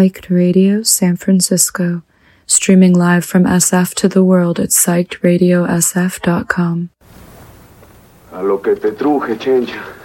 Psyched Radio San Francisco, streaming live from SF to the world at psychedradiosf.com. A lo que te truje, chencha.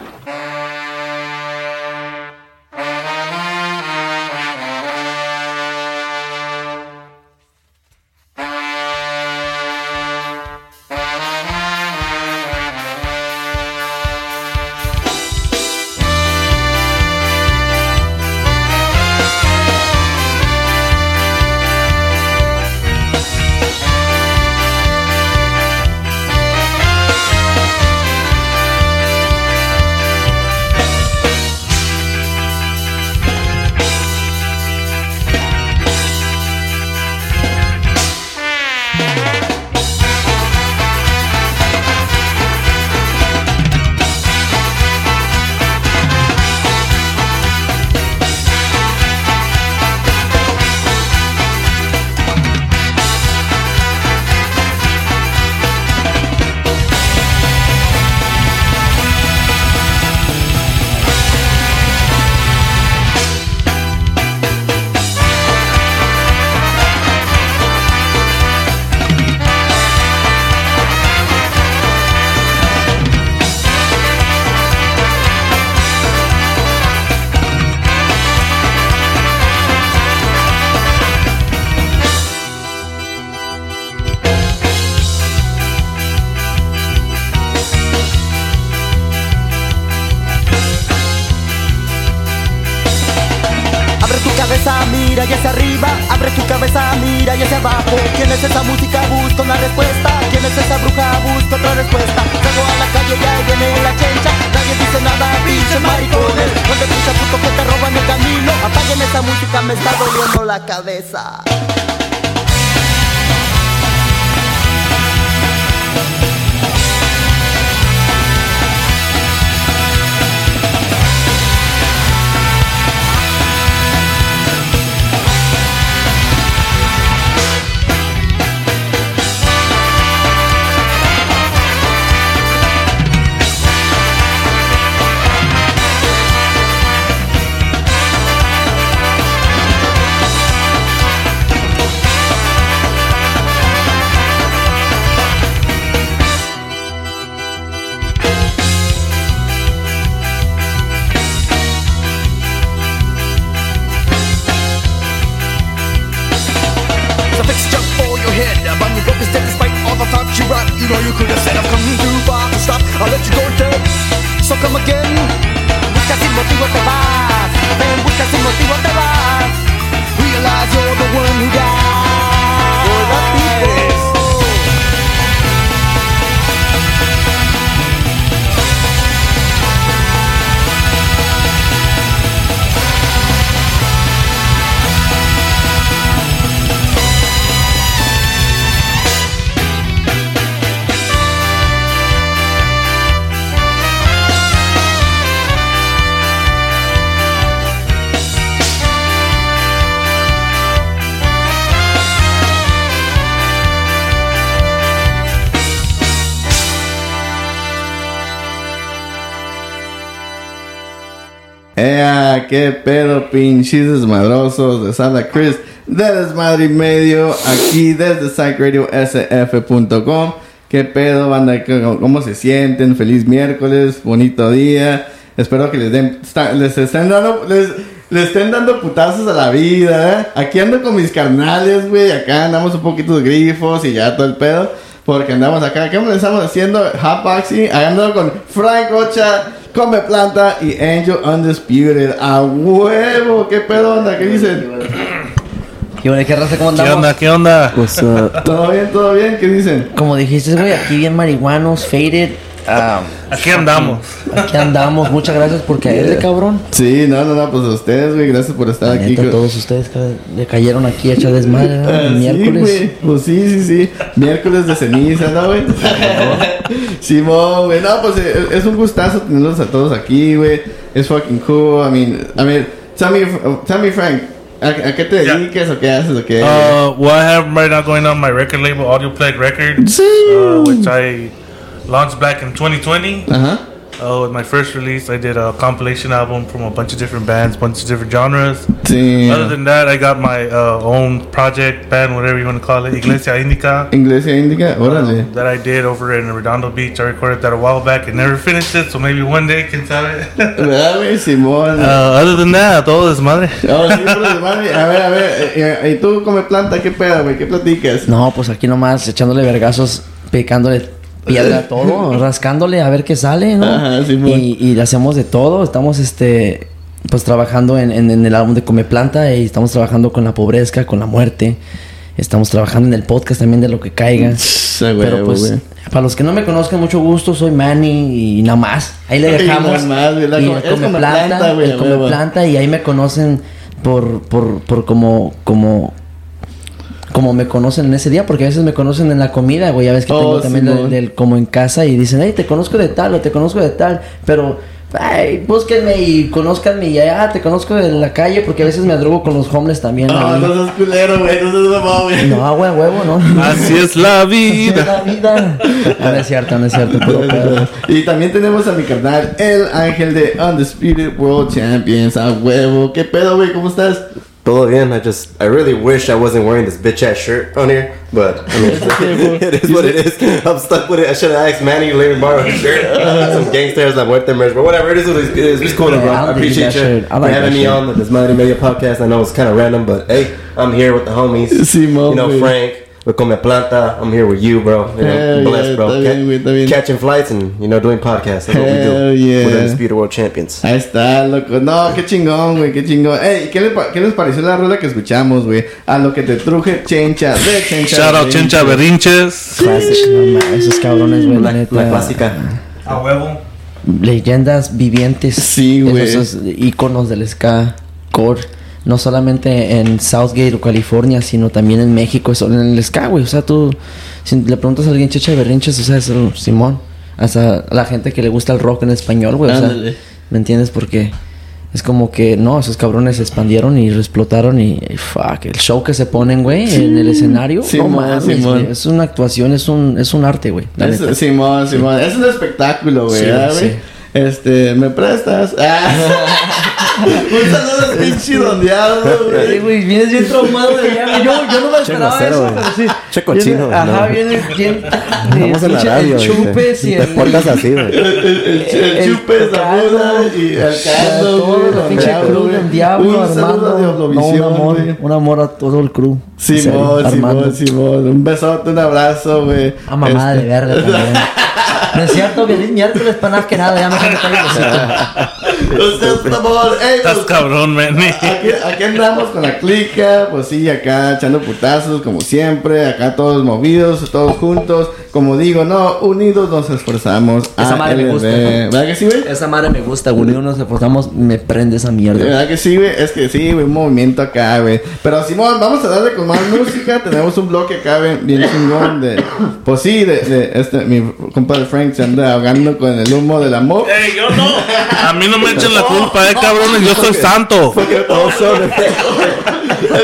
¡Qué pedo, pinches desmadrosos de Santa Cruz! De Desmadre y Medio, aquí desde psychradiosf.com. ¿Qué pedo, banda? ¿Cómo se sienten? Feliz miércoles, bonito día. Espero que les den, les estén dando, les, estén dando putazos a la vida, ¿eh? Aquí ando con mis carnales, güey. Acá andamos un poquito de grifos y ya todo el pedo. Porque andamos acá, ¿qué estamos haciendo? Hotboxing, ando con Frank Ocha, Come Planta y Angel Undisputed. A huevo, ¿qué pedo onda? ¿Qué dicen? ¿Qué onda, qué raza? ¿Cómo ¿Qué andamos? onda? ¿Qué onda? ¿Todo bien? ¿Todo bien? ¿Qué dicen? Como dijiste, güey, aquí bien marihuanos, faded. Ah, Aquí andamos. aquí andamos. Muchas gracias por caerle, cabrón. Sí, no, no, no, pues a ustedes, güey, gracias por estar La aquí. neta, todos ustedes le cayeron aquí a echar desmadre, ¿no? Ah, sí, miércoles. güey. Pues sí, sí, sí. Miércoles de ceniza, ¿no, güey? Simón, güey. No, pues eh, es un gustazo tenerlos a todos aquí, güey. Es fucking cool. I mean, I mean, tell me, tell me Frank, ¿a, a qué te Yeah. dedicas o qué haces o qué? Uh, what I have right now going on my record label, Audio Plague Records, Sí. uh, which I launched back in 2020. Ajá. Uh, with my first release, I did a compilation album from a bunch of different bands, bunch of different genres. Sí. Other than that, I got my uh, own project, band, whatever you want to call it, Iglesia Indica. Iglesia Índica, órale. um, that I did over in Redondo Beach. I recorded that a while back and never finished it, so maybe one day I can tell it. ¿Verdad, güey? Simón. uh, other than that, todo es madre. No, sí, pero desmadre. A ver, a ver. eh, eh, ¿Y tú come planta? ¿Qué pedo, güey? ¿Qué platicas? No, pues aquí nomás echándole vergazos, picándole piedra todo, rascándole a ver qué sale, ¿no? Ajá, Simón. y, y le hacemos de todo. Estamos, este, pues trabajando en, en- en el álbum de Come Planta y estamos trabajando con la pobreza, con la muerte. Estamos trabajando en el podcast también de lo que caiga. Sí, güey, Pero pues, güey. para los que no me conozcan, mucho gusto, soy Manny y nada más. Ahí le Y dejamos. nada más, y come come planta, planta, güey, come planta, y ahí me conocen por, por, por como, como, como me conocen en ese día, porque a veces me conocen en la comida, güey. Ya ves que Oh, tengo también del, del- como en casa y dicen, hey, te conozco de tal o te conozco de tal, pero, ay, búsquenme y conózcanme y ya, ah, te conozco de la calle, porque a veces me drogo con los homeless también. No, ahí. no seas culero, güey. No seas mamá, güey. No, güey, huevo, no. Así es la Así es vida. la vida. No, no es cierto, no es cierto. puro pedo. Y también tenemos a mi carnal, el ángel de Undisputed World Champions. A huevo. ¿Qué pedo, güey? ¿Cómo estás? Todo bien. I just, I really wish I wasn't wearing this bitch ass shirt on here, but I mean, it is what it is. I'm stuck with it. I should have asked Manny to let me borrow his shirt. Some gangsters that muerte merch, but whatever. It is what it is. It's cool, Yeah, bro. I'll I appreciate that you shirt. I like having me shirt. on the Desmadre Media podcast. I know it's kind of random, but hey, I'm here with the homies. Simón, you know. Frank. With Come Planta, I'm here with you, bro. You know, Hell blessed, yeah, bro. está bien, güey, está bien. Catching flights and you know doing podcasts. That's what we Hell do. yeah. We're the Undisputed World Champions. Ahí está, loco. No, qué chingón, güey, qué chingón. Ey, ¿qué, le pa- ¿qué les pareció la rola que escuchamos, güey? A lo que te truje Chencha, de Chencha. Shout out. Chencha Berrinches. Classic, no esos cabrones, güey, la La, neta. la clásica. A huevo. leyendas vivientes. Sí, güey. Esos íconos del ska core. No solamente en Southgate o California, sino también en México, eso, en el ska, güey. O sea, tú, si le preguntas a alguien checha de berrinches, o sea, es el Simón. Hasta la gente que le gusta el rock en español, güey. O sea. ¿me entiendes? Porque es como que, no, esos cabrones se expandieron y explotaron y, y fuck, el show que se ponen, güey, en el escenario. Simón, no mames, Simón. güey, es una actuación, es un, es un arte, güey. Es-. Simón, Simón. Es un espectáculo, güey, Sí, ¿verdad, güey? sí. Este, ¿me prestas? Ah. un saludo al pinche dondeado, Sí, güey. güey, vienes bien traumado de allá. Yo, yo no me esperaba grosero, eso, güey. pero sí. Che cochino, Viene- Ajá, no. viene bien. Estamos en la pinche- radio. El chupes y Te el. portas así, güey. El, el, el, el el chupe, Cando, Zamuda y el todo güey, el pinche crew del diablo, Un saludo Armando. de No, un Oblovisión, amor, güey. un amor a todo el crew. Simón. Simón, Simón. Un besote, un abrazo, güey. A mamada Este- de verga también. No es cierto, feliz miércoles para nada que nada, ya me me callo los hocico. Usted, por favor, Estás pues, cabrón, man. Aquí, aquí andamos con la clica, pues sí, acá echando putazos como siempre, acá todos movidos, todos juntos, como digo, no, unidos nos esforzamos. Esa madre me gusta. ¿Verdad que sí, güey? Esa madre me gusta, güey. Unidos nos esforzamos, me prende esa mierda. ¿Verdad que sí, güey? Es que sí, güey, un movimiento acá, güey. Pero Simón, vamos a darle con más música. Tenemos un bloque acá bien, bien chingón de... Pues sí, de, de este, mi compadre Frank se anda ahogando con el humo del amor. Ey, yo no. A mí no me echen la culpa, eh, cabrones. Yo soy santo.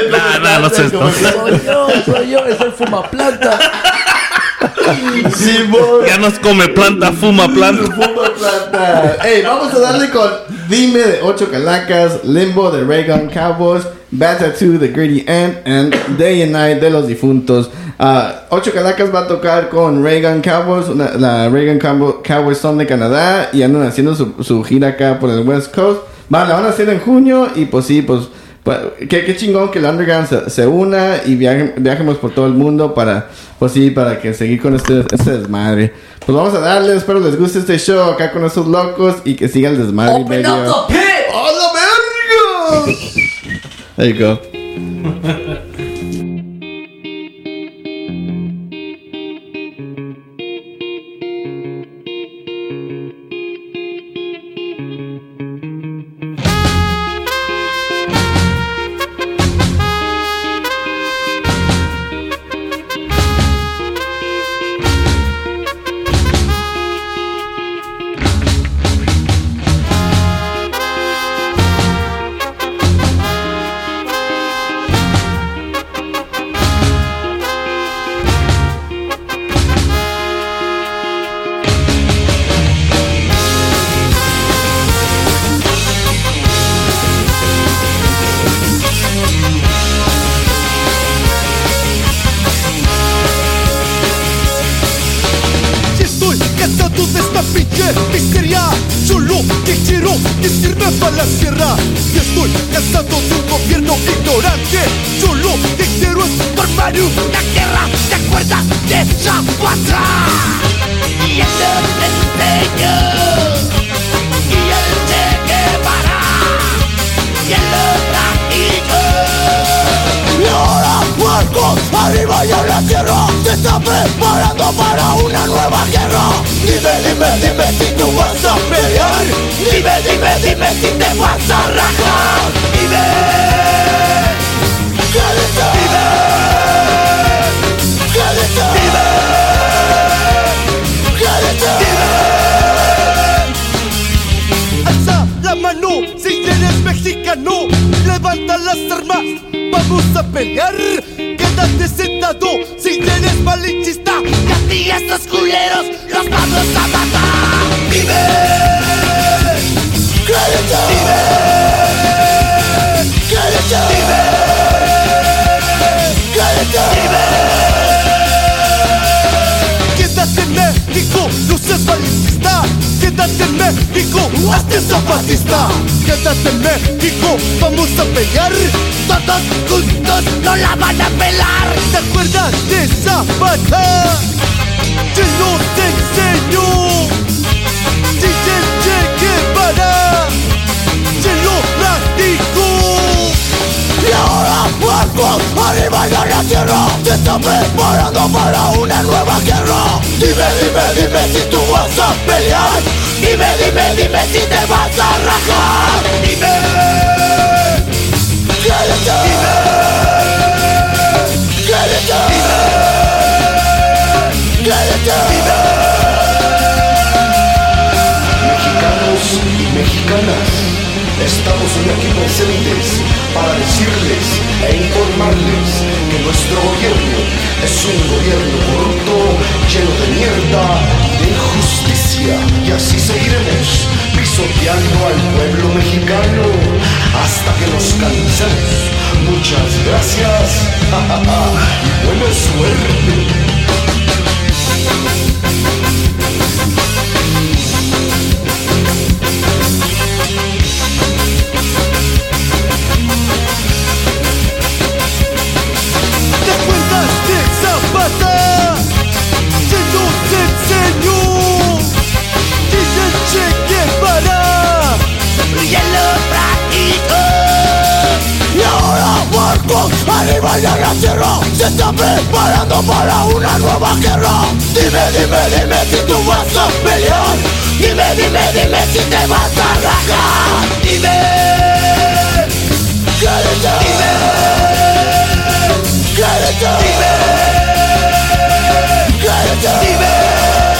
Nah, no sé. No sé. Soy yo, soy yo, es el fumaplanta. Ya nos come planta, fuma planta. Fútbol plata. Ey, vamos a darle con Dime de 8 Calacas, Limbo de Reagan Cowboys, Bad Tattoo de Gritty Ant, and Day and Night de los difuntos. Ah, 8 Calacas va a tocar con Reagan Cowboys. una- la Reagan Cowboy- Cowboys son de Canadá y andan haciendo su, su gira acá por el West Coast. Va, la van a hacer en junio y pues sí, pues. Pues, qué, qué chingón que el underground se, se una y viaje- viajemos por todo el mundo para, pues sí, para que seguir con este, este desmadre. Pues vamos a darle, espero les guste este show acá con estos locos y que siga el desmadre. Open medio. up the pit! ¡Oh, la verga! There you go. si eres mexicano Levanta las armas, vamos a pelear. Quédate sentado. Si eres malinchista Y a ti estos culeros los vamos a matar. Dime ¿Qué dices? Dime ¿Qué Quédate en México, hazte zapatista Quédate en México, vamos a pelear. Todos juntos no la van a pelar. ¿Te acuerdas de Zapata? Te lo te enseñó DJ Che Guevara. Te lo practicó y ahora puercos, arriba ya la tierra Se está preparando para una nueva guerra. Dime, dime, dime si tú vas a pelear. Dime, dime, dime si te vas a rajar. Dime. ¿Qué dices? Dime. ¿Qué dices? Dime. ¿Qué dices? Dime. Mexicanos y mexicanas, estamos hoy aquí presentes para decirles e informarles que nuestro gobierno es un gobierno corrupto, lleno de mierda de injusticia. Y así seguiremos pisoteando al pueblo mexicano hasta que nos cansemos. Muchas gracias y buena suerte. Zapata? Se nos enseñó. Dice Che Guevara Y él lo practicó Y ahora barcos arriba ya la tierra. Se está preparando para una nueva guerra. Dime, dime, dime si tú vas a pelear. Dime, dime, dime si te vas a rajar. Dime. ¿Qué dices? Dime. ¿Qué dices? Dime ¿Qué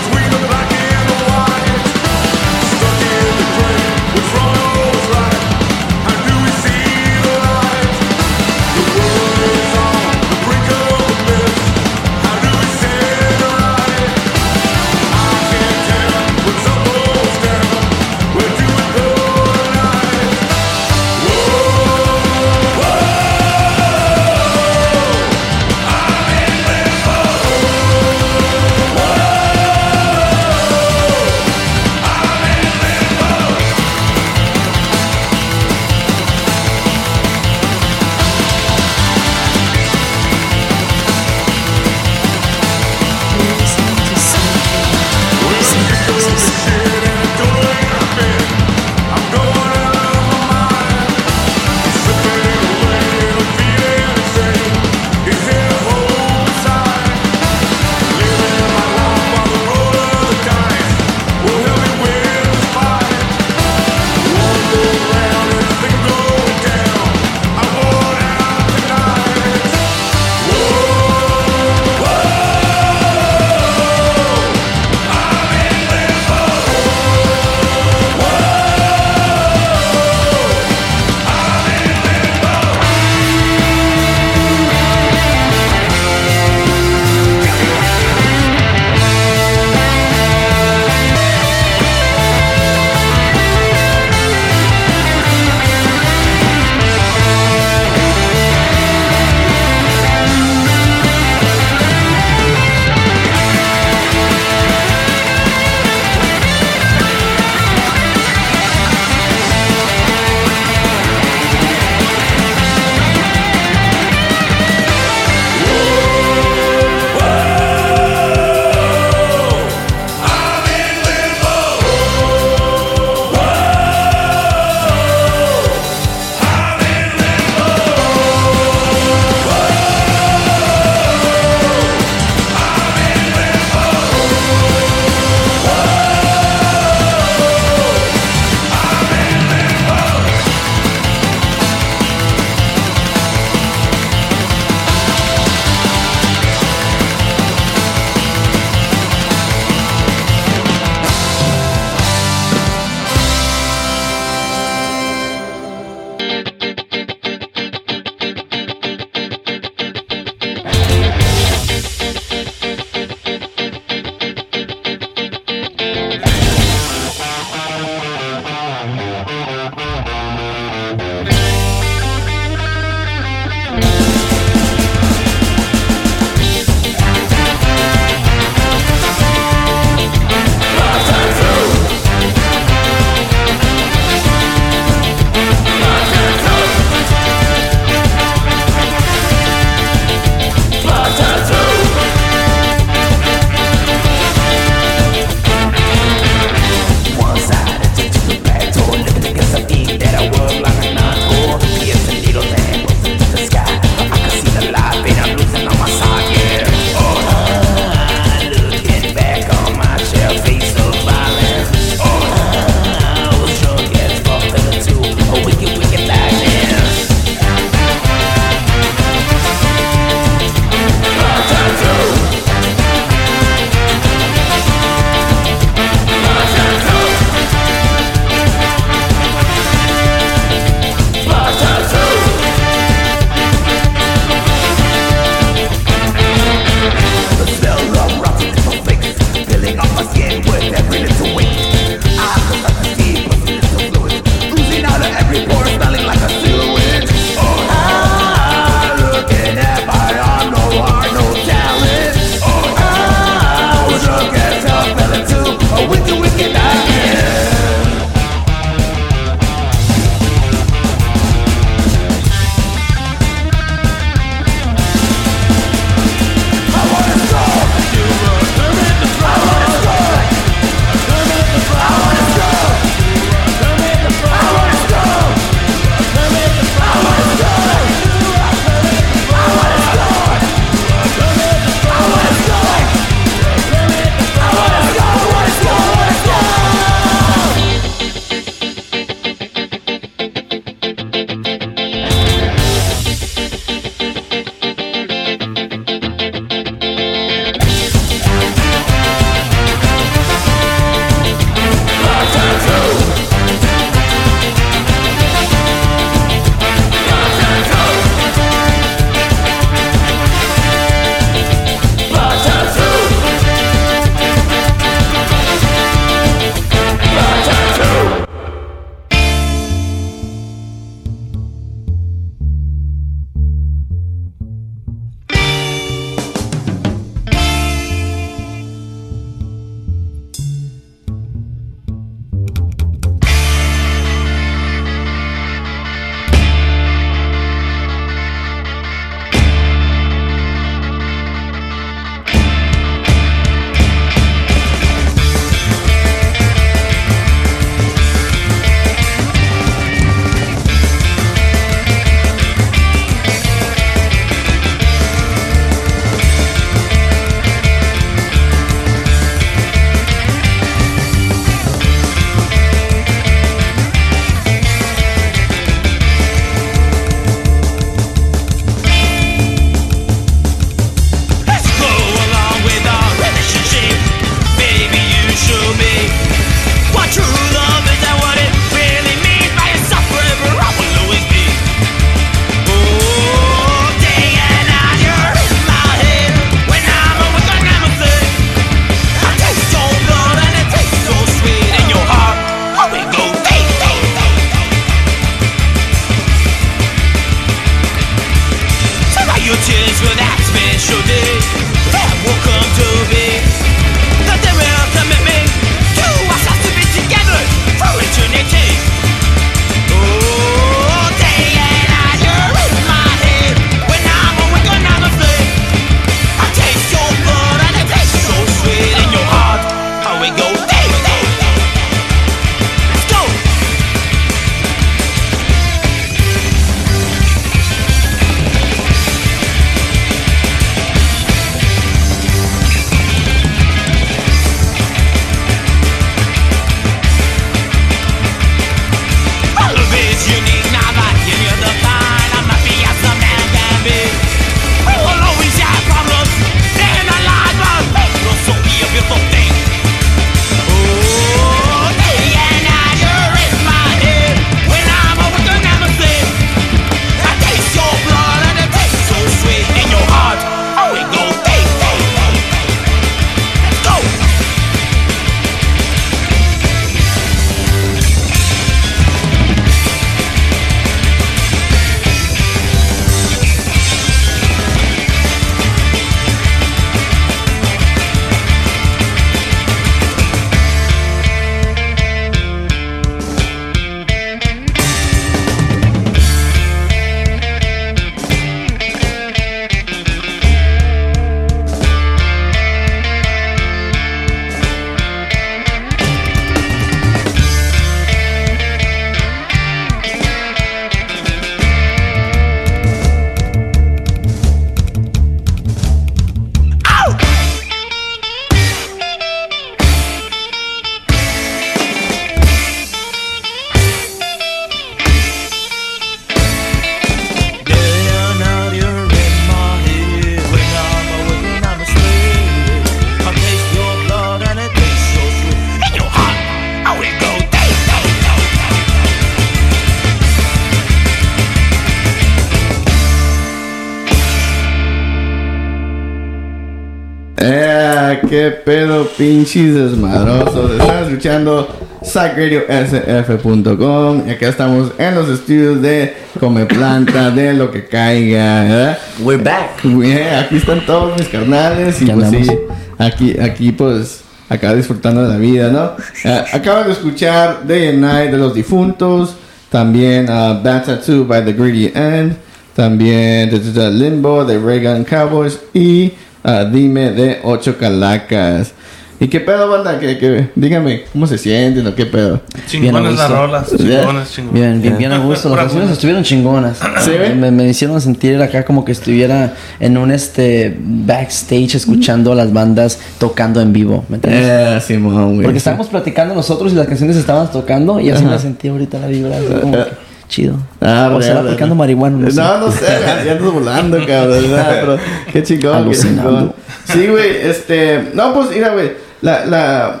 pinches desmadrosos? Están escuchando psychradiosf.com y acá estamos en los estudios de Come Planta, de lo que caiga, ¿verdad? We're back. Yeah, aquí están todos mis carnales y pues andamos. sí, aquí, aquí pues acá disfrutando de la vida, ¿no? Eh, acabo de escuchar Day and Night de los difuntos, también uh, Bad Tattoo by The Greedy End, también The Limbo de Reagan Cowboys y uh, Dime de Ocho Calacas. ¿Y qué pedo, banda? ¿Qué, qué? Dígame, ¿cómo se sienten o qué pedo? Chingones las rolas, chingones, chingones. Bien, bien, bien a gusto. Las canciones estuvieron chingonas. ¿Sí, me, me hicieron sentir acá como que estuviera en un este backstage escuchando a las bandas tocando en vivo. ¿Me entiendes? Eh, Simón, güey. Porque estábamos platicando nosotros y las canciones estaban tocando y así me sentí ahorita la vibra. así como que chido. Ah, o bueno. aplicando marihuana. No, sé. No, no sé, ya andas volando, cabrón. Pero qué chingón, qué chingón. Sí, güey, este. No, pues mira, güey. La, la.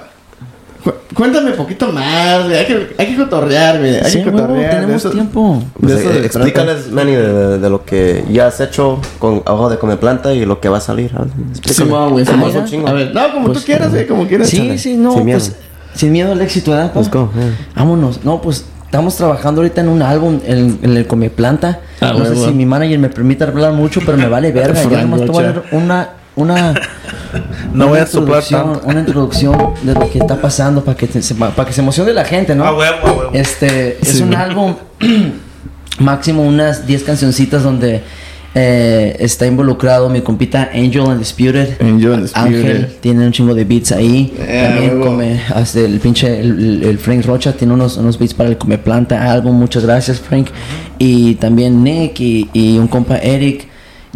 cu- Cuéntame un poquito más, güey. Hay que, hay que cotorrear, güey. Hay Sí, que cotorrear. tenemos eso- tiempo. Pues, eh, explícales, Manny, de, de- de lo que ya has hecho con abajo de Come Planta y lo que va a salir. Simón, güey. Somos Simón. un chingo. A ver, no, como Pues, tú quieras, güey. Como quieras. Sí, échale. sí, no, Sin miedo. pues sin miedo al éxito, ¿verdad? go, yeah. Vámonos. No, pues estamos trabajando ahorita en un álbum en, en el Come Planta. Ah, no sé si mi manager me permite hablar mucho, pero me vale verga. Yo Frank nomás te voy a Rocha. dar una una No una voy a soplar introducción- tanto. Una introducción de lo que está pasando para que te- se, para que se emocione la gente, ¿no? Huevo, huevo. Este es Sí, un álbum máximo unas 10 cancioncitas donde eh, está involucrado mi compita Angel Undisputed. Angel Undisputed. Ángel tiene un chingo de beats ahí. Eh, También come, hasta el pinche el, el- el Frank Rocha tiene unos, unos beats para el Come Planta álbum. Muchas gracias, Frank. Y también Nick y, y un compa Eric.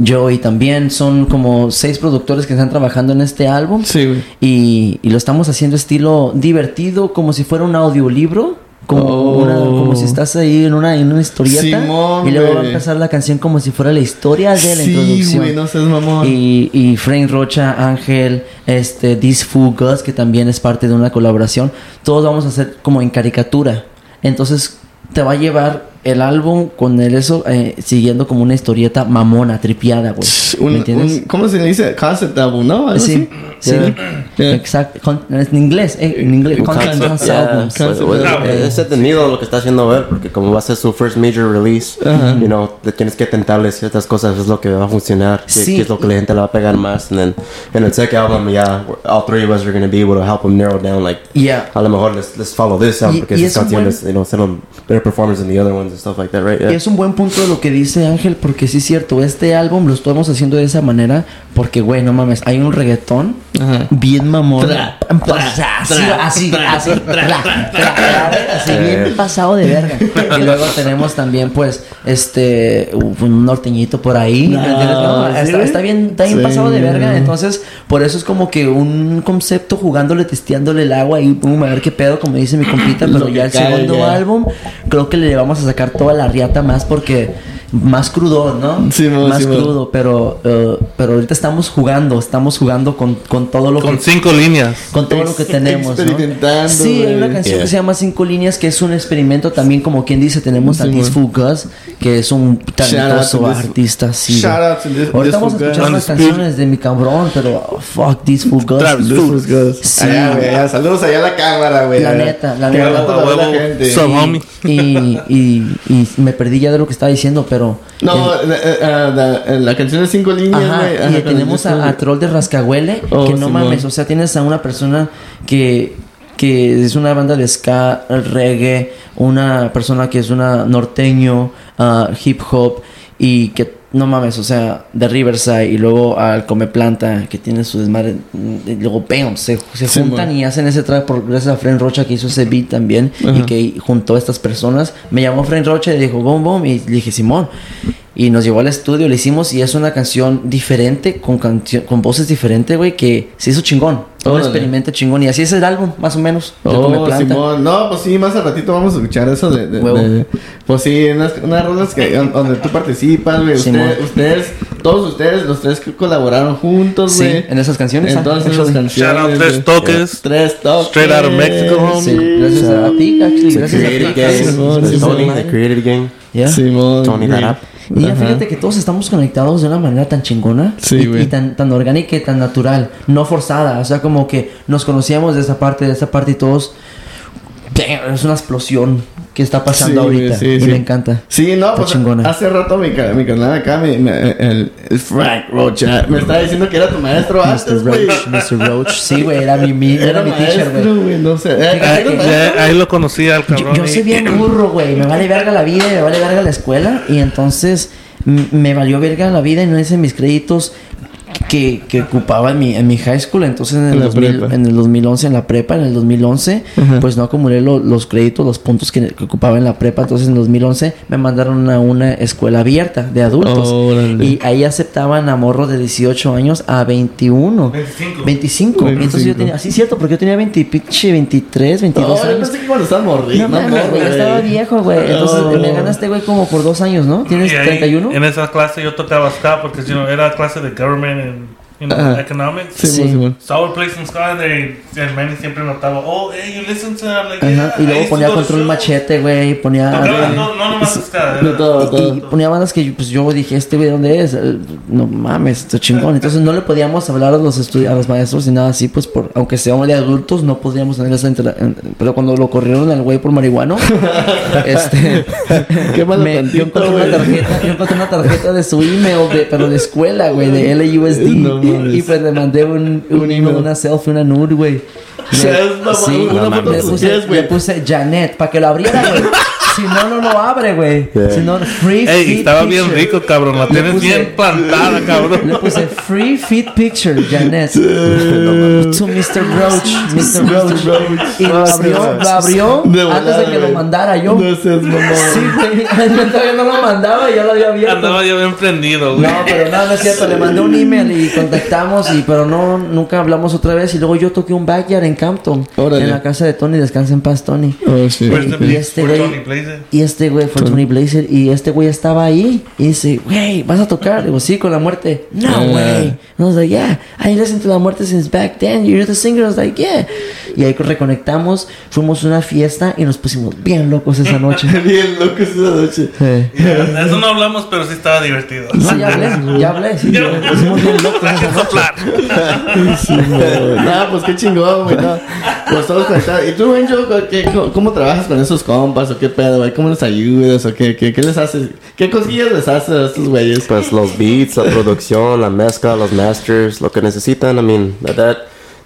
Joey también son como seis productores que están trabajando en este álbum. Sí, güey. Y, y lo estamos haciendo estilo divertido, como si fuera un audiolibro. Como, Oh. una- como si estás ahí en una, en una historieta. Simón, y luego va a güey. empezar la canción como si fuera la historia de la Sí, introducción. güey, no seas mamón. Y, y Frank Rocha, Ángel, este, Fool Gus, que también es parte de una colaboración. Todos vamos a hacer como en caricatura. Entonces te va a llevar el álbum con el eso, eh, siguiendo como una historieta mamona, tripiada, güey. Un- ¿Me entiendes? un- ¿Cómo se le dice? Concept album, ¿no? ¿Algo Sí, así? sí, Yeah. exacto. Con- en inglés, eh, en inglés. Concept, Concept, yeah, albums. pues, Concept pues, album. Es entendido lo que está haciendo él, porque como va a ser su first major release, you know, te tienes que tentarle ciertas cosas, es lo que va a funcionar, Sí. qué es lo que la gente le va a pegar más. And then, en el second album, yeah, all three of us are going to be able to help him narrow down, like, Yeah. a lo mejor let's, let's follow this out, Y- porque y esas es un buen- canciones, you know, son better performers than the other ones and es un buen punto de lo que dice Ángel, porque sí es cierto, este álbum lo estamos haciendo de esa manera, porque, güey, no mames, hay un reggaetón Ajá. bien mamón. Tra, así, así, así, bien pasado de verga. Y luego tenemos también, pues, este, un norteñito por ahí. ¿me entiendes? No, ¿sí, está, güey? está bien, está bien Sí. pasado de verga. Entonces, por eso es como que un concepto jugándole, testeándole el agua y pum, a ver qué pedo, como dice mi compita. Lo Pero que ya el segundo álbum, creo que le vamos a sacar toda la riata más porque más crudo, ¿no? Simón, más Simón. crudo, pero, eh, pero ahorita estamos jugando, estamos jugando con, con todo lo Con que cinco líneas. con todo lo que Ex- tenemos. ¿no? experimentando, Sí, hay una canción Yeah. que se llama Cinco Líneas, que es un experimento también, como quien dice, tenemos a Sí, This man. Fool Gus, que es un talentoso artista. Sí, shout out to this- Ahorita this vamos a escuchar unas canciones de mi cabrón, pero oh, fuck This good. Sí. Allá, güey, allá. Saludos allá a la cámara, güey. La neta, la neta. A y me perdí ya de lo que estaba diciendo, pero... No, la, eh, eh, la- la canción de cinco líneas, Ajá, y Ajá, tenemos a, a Troll de Rascahuele, Oh, que no Simón. mames, o sea, tienes a una persona que, que es una banda de ska, reggae, una persona que es una norteño, ah, hip hop, y que no mames, o sea, de Riverside, y luego al Come Planta, que tiene su desmadre, y luego bam, se, se juntan y hacen ese track por gracias a Fren Rocha que hizo ese beat también, y que juntó a estas personas. Me llamó Fren Rocha y dijo, boom, boom, y le dije, Simón. Y nos llevó al estudio, le hicimos y es una canción diferente, con, cancio- con voces diferentes, güey, que se hizo chingón. Todo un Órale. experimento chingón. Y así es el álbum, más o menos. Oh. Simón. No, pues sí, más al ratito vamos a escuchar eso de... de- de- pues sí, unas, unas rolas que, donde tú participas, güey. Simón. Ustedes, ustedes, todos ustedes, los tres que colaboraron juntos, Sí, güey. en esas canciones. En ah, todas esas canciones. Shout out Tres. Toques. Tres toques. Straight out of Mexico, homie. Sí, gracias a ti, actually. The Gracias a ti. Tony, the Creative Gang, Yeah. Simón. Tony. Darap. Y ya Ajá. fíjate que todos estamos conectados de una manera tan chingona Sí, y, y tan, tan orgánica y tan natural, no forzada. O sea, como que nos conocíamos de esa parte, de esa parte y todos. Es una explosión que está pasando Sí, ahorita sí, y sí. me encanta. Sí, no, Está pues chingona. hace rato mi, mi canal acá, mi- mi- el, el Frank Rocha, me estaba diciendo que era tu maestro antes, Mr. güey. Roach, Mr. Roach. Sí, güey, era mi, mi- era, Era mi teacher, güey. maestro, güey, no sé. Eh, Fíjate ¿era que- maestro? Ya, ahí lo conocía al Yo, cabrón. yo y- soy bien burro, güey. Me vale verga la vida y me vale verga la escuela. Y entonces me valió verga la vida y no hice mis créditos que, que ocupaba en mi, en mi high school. Entonces en el, En la 2000 prepa. en el 2011, en la prepa, en el 2011, pues no acumulé lo- los créditos, los puntos que, que ocupaba en la prepa. Entonces en el 2011 me mandaron a una escuela abierta de adultos. Órale. y ahí aceptaban a morros de 18 años a 21. 25. 25. Entonces yo 25. tenía, sí, cierto, porque yo tenía 20, pinche 23, 22 No, yo años. pensé que cuando estaba morrido. No mames, güey, ya estaba viejo, güey. Entonces No. me ganaste, güey, como por dos años, ¿no? ¿Tienes Y ahí, 31? En esa clase yo tocaba ska porque you know, era clase de government and you know, Ajá. economics. Sí, Sí. So I would play some ska and they, el Manny siempre notaba, oh, hey, you listen to I'm like, yeah, Y luego ponía control shows." machete, güey. Ponía. Tocaba, no, no nomás ska. De era- todo, Y todo. ponía bandas que pues yo dije, este güey, ¿dónde es? Eh, No mames, está chingón. Entonces no le podíamos hablar a los estudi- a los maestros ni nada así, pues por, aunque seamos de adultos, no podríamos tener esa intera- en- Pero cuando lo corrieron al güey por marihuano, este Qué malo me- yo tantito, encontré una tarjeta, yo encontré una tarjeta de su email, de, pero de escuela, güey, de LAUSD. No mames. y pues le mandé un, un email, una selfie, una nude, güey. Sí, una foto le puse, le puse Janet para que lo abriera, güey. si no, no lo abre, güey. Yeah. Si no, free Ey, feed estaba bien rico, cabrón. La Le tienes puse- bien plantada, Le cabrón. puse free feed picture, Janet. to Mr. Roach, Mr. Roach. Y lo abrió, lo abrió De antes de que lo mandara yo. No seas mamón. Sí, güey. Yo todavía no lo mandaba y ya lo había abierto. Andaba yo bien prendido, güey. No, pero no, no es cierto. Le mandé un email y contactamos, y pero no, nunca hablamos otra vez. Y luego yo toqué un backyard en Campton, Órale. en la casa de Tony. Descansa en paz, Tony. Oh, sí. Y este güey- Tony Blazer? Y este güey fue Tony Blazer. Y este güey estaba ahí. Y dice, güey, ¿vas a tocar? Digo, sí, con la muerte. No, Ah. güey. And I was like, yeah, I listened to la muerte since back then. You're the singer. I was like, yeah. Y ahí reconectamos. Fuimos a una fiesta y nos pusimos bien locos esa noche. Bien loco esa noche. Sí. De eso no hablamos, pero sí estaba divertido. Sí, ya hablé, ya hablé. Sí, Ya. nos pusimos bien locos esa noche. Sí, no. Pues qué chingón, güey. No. Pues todos conectados. ¿Y tú, Angel, qué- cómo, cómo trabajas con esos compas o qué pedo, güey? ¿Cómo les ayudas o qué, qué, qué les haces? ¿Qué cosillas les haces a estos güeyes? Pues los beats, la producción, la mezcla, los masters, lo que necesitan. I mean, that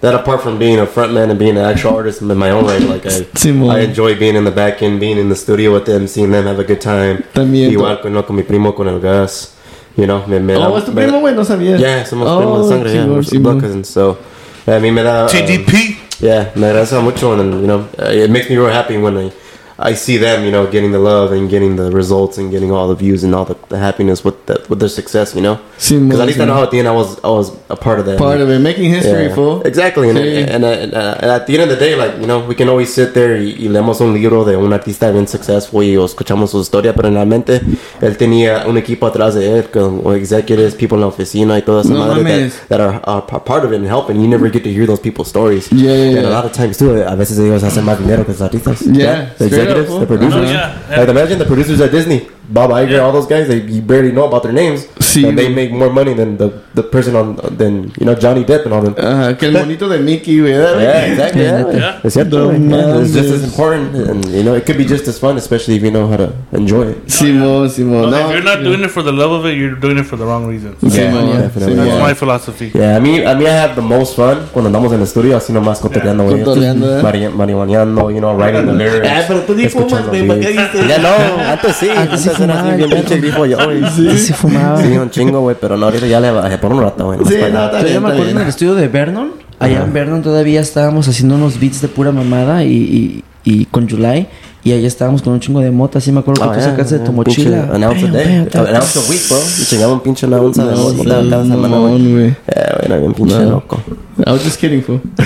that apart from being a frontman and being an actual artist in my own right, like I, Simón. I enjoy being in the back end, being in the studio with them, seeing them have a good time. También, Igual con, no, con mi primo, con el Gus. You know, me, me da- Oh, ¿es tu me- primo, güey? No sabía. Yeah, somos Oh, primos de sangre, yeah, we're Simón. blood cousins. So, a mí me da... uh, TDP. Yeah, me agradece mucho, and you know, uh, it makes me real happy when I, I see them, you know, getting the love and getting the results and getting all the views and all the, the happiness with the, with their success, you know. Because at least I know at the end I was I was a part of that. Part of it, making history, Yeah, fool. Exactly, and, Sí. and, and, uh, and at the end of the day, like you know, we can always sit there y, y leemos un libro de un artista bien successful y escuchamos su historia, pero realmente él tenía un equipo atrás de él con executives, people en la oficina y toda esa No madre that, that are, are part of it and helping. You never get to hear those people's stories. Yeah, yeah, And yeah. a lot of times too, a veces ellos hacen más dinero que los artistas. Yeah, the straight executives, up, the producers. Oh, yeah. Like imagine the producers at Disney, Bob Iger, all those guys. They you barely know about their names, Sí, and they make more money than the the person on than you know Johnny Depp and all them. Ajá, que el monito de Mickey, ¿verdad, Yeah, exactly. Yeah, Neta. Yeah. It's cierto, No. Yeah, It's just as important, and you know, it could be just as fun, especially if you know how to enjoy it. Simón, Simón. No, No, if you're not doing it for the love of it, you're doing it for the wrong reasons. Simón, Yeah, definitely. That's Simón. my philosophy. Yeah, I mean, I mean, I have the most fun cuando andamos en el estudio, así nomás cotorreando, güey. ¿eh? Mari- Marihuaneando, you know, writing the lyrics. Ah, pero tú ni fumas, ¿para qué beats. dices? Ya no, antes sí, antes, fumaba así bien pinche grifo yo, güey. Sí, sí fumaba. Sí, un chingo, güey, pero no, ahorita ya le bajé por un rato, güey. Sí, no, bien, yo me acuerdo en el estudio de Vernon. Allá en Vernon todavía estábamos haciendo unos beats de pura mamada y, y, y con July. Y ahí estábamos con un chingo de mota. Así me acuerdo que Oh, tú yeah, sacaste de tu yeah, mochila. An ounce a day. An ounce a week, bro. Y chingaba un pinche una onza de mota sí, cada semana, güey. güey. Eh, güey, era bien pinche No. loco. I was just kidding, fool.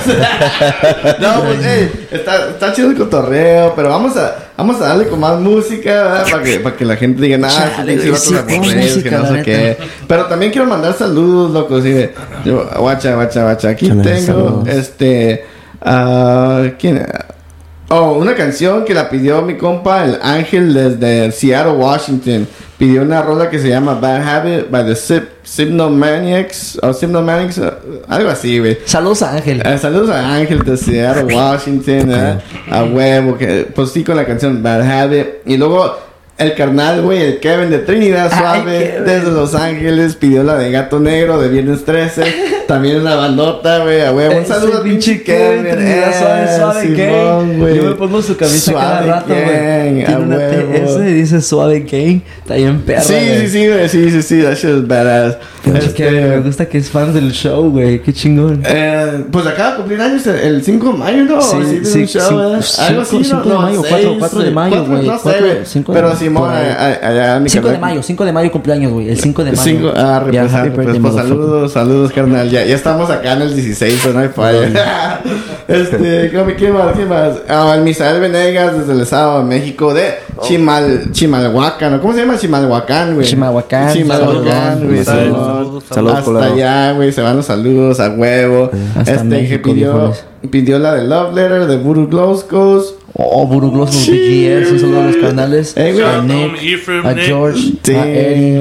no, pues, hey, está, está chido el cotorreo, pero vamos a, vamos a darle con más música, ¿verdad? Para que, para que la gente diga, nada, Chale, que güey, sí, pon que no sé qué. Pero también quiero mandar saludos, loco, de, yo, guacha, guacha, guacha. Aquí tengo, saludos. este, ah, ¿quién? Oh, una canción que la pidió mi compa el Ángel desde Seattle, Washington. Pidió una rola que se llama Bad Habit by the Sip, Simnomaniacs. O Simnomaniacs, uh, algo así, güey. Saludos a Ángel. Eh, saludos a Ángel de Seattle, Washington, ¿eh? a huevo, que pues sí con la canción Bad Habit. Y luego el carnal, güey, el Kevin de Trinidad Suave, desde Los Ángeles, pidió la de Gato Negro de Viernes 13. También una bandota, güey, a huevo. Un saludo a pinche Kevin, Trinidad Suave, Suave güey. Yo me pongo su camisa cada rato, güey. Tiene una. Ese dice Suave Gang. Está bien perra, Sí, sí, sí, güey, sí, sí, sí, that shit is badass. Este, Kevin, me gusta que es fan del show, güey. Qué chingón. Eh, pues acaba de cumplir años el, el 5 de mayo, ¿no? Sí, tiene sí, un show, sí, ¿eh? cinco- Algo así, cinco ¿no? de mayo, No, cuatro- seis, cuatro de mayo, güey, No sé, Pero mayo, Simón, por ahí. a- a- allá mi 5 de mayo, 5 de mayo cumpleaños, güey. El 5 de mayo. Cinco, ah, Ya, pues, pues, pues, saludos, saludos, carnal. Ya, ya estamos acá en el 16, pero no hay falla. este, ¿cómo- ¿quién más? ¿Quién más? Ah, el Misael Venegas desde el Estado de México de Chimal, Chimalhuacán, ¿no? ¿cómo se llama? Chimalhuacán, güey. Chimalhuacán, Chimalhuacán, saludos. güey. Saludos, saludos, saludos, Hasta allá, güey, se van los saludos a huevo. Hasta este, que México, pidió, viejones. pidió la de Love Letter de Voodoo Glowscos. Oh, Buruglos, los BGS, un saludo a los canales. Eh, güey. a Nick, Ephraim, a. George, Sí, a Eddie,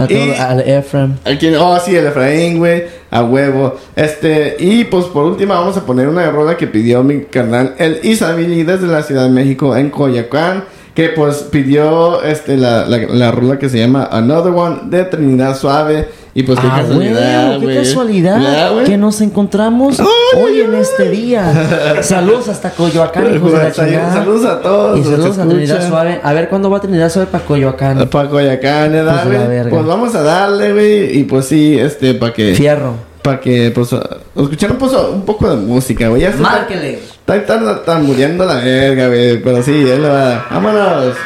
a, todo, y- a Ephraim. ¿A quién? Oh, sí, el Efraín, güey. A huevo. Este, y pues por última vamos a poner una rola que pidió mi canal, el Isabili, desde la Ciudad de México, en Coyacán. Que pues pidió este, la, la, la rola que se llama Another One de Trinidad Suave. Y pues qué Ah, casualidad, güey, qué casualidad ¿Verdad, güey? que nos encontramos hoy en este día. Saludos hasta Coyoacán, hijos de la chingada. Saludos a todos. Y saludos a Trinidad. Suave. A ver cuándo va Trinidad Suave para Coyoacán. Para Coyacán, ¿verdad, Pues verga. Pues vamos a darle, güey. Y pues sí, este, para que... Fierro. Para que, pues, escuchar un, un poco de música, güey. Márquele. Está, está, está muriendo la verga, güey. Pero sí, él va. ¡Vámonos!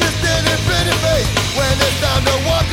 Just. When it's time to walk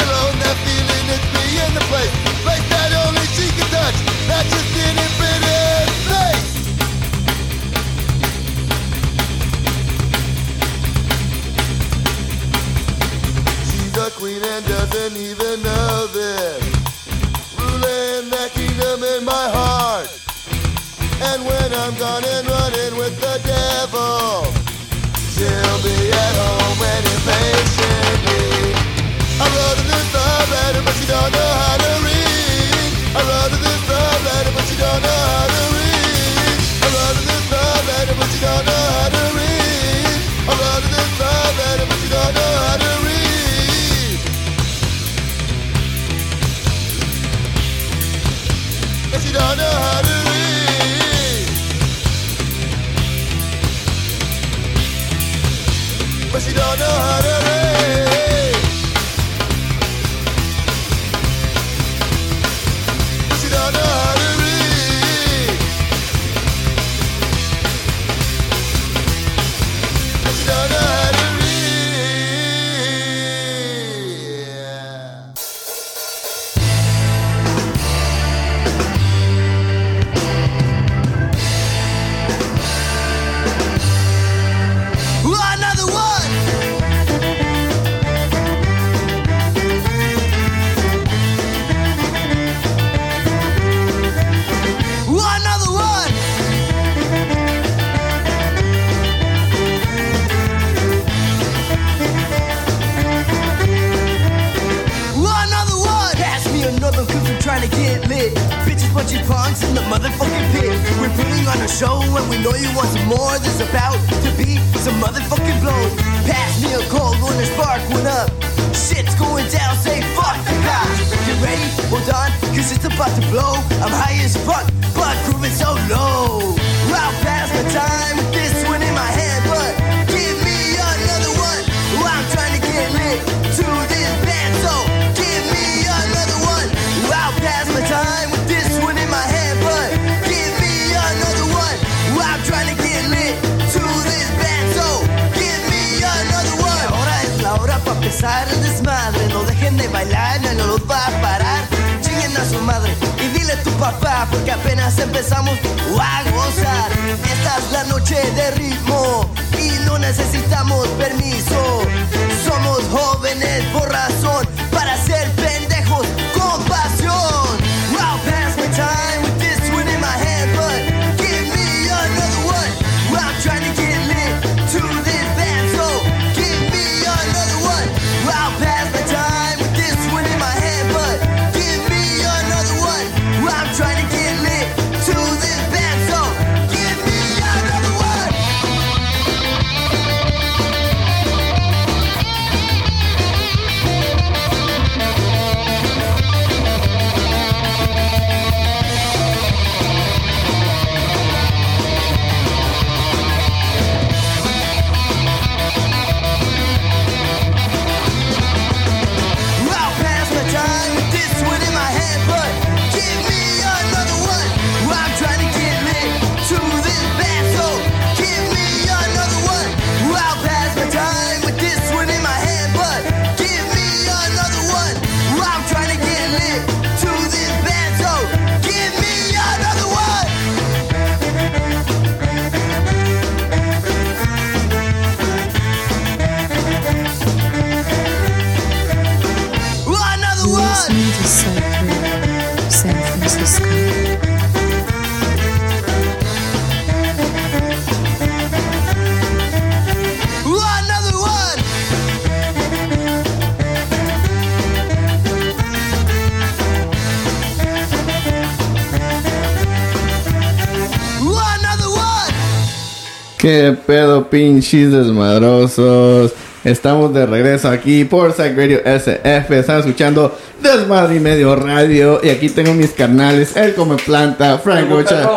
¿Qué pedo, pinches desmadrosos? Estamos de regreso aquí por Psych Radio SF. Están escuchando Desmadre y Medio Radio. Y aquí tengo mis carnales: El Come Planta, Frank Rocha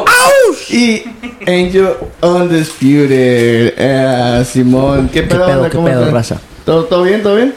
y Angel Undisputed. Eh, Simón, ¿qué ¿Qué pedo? pedo, banda? qué ¿Cómo pedo, raza? ¿Todo, ¿Todo bien? ¿Todo bien?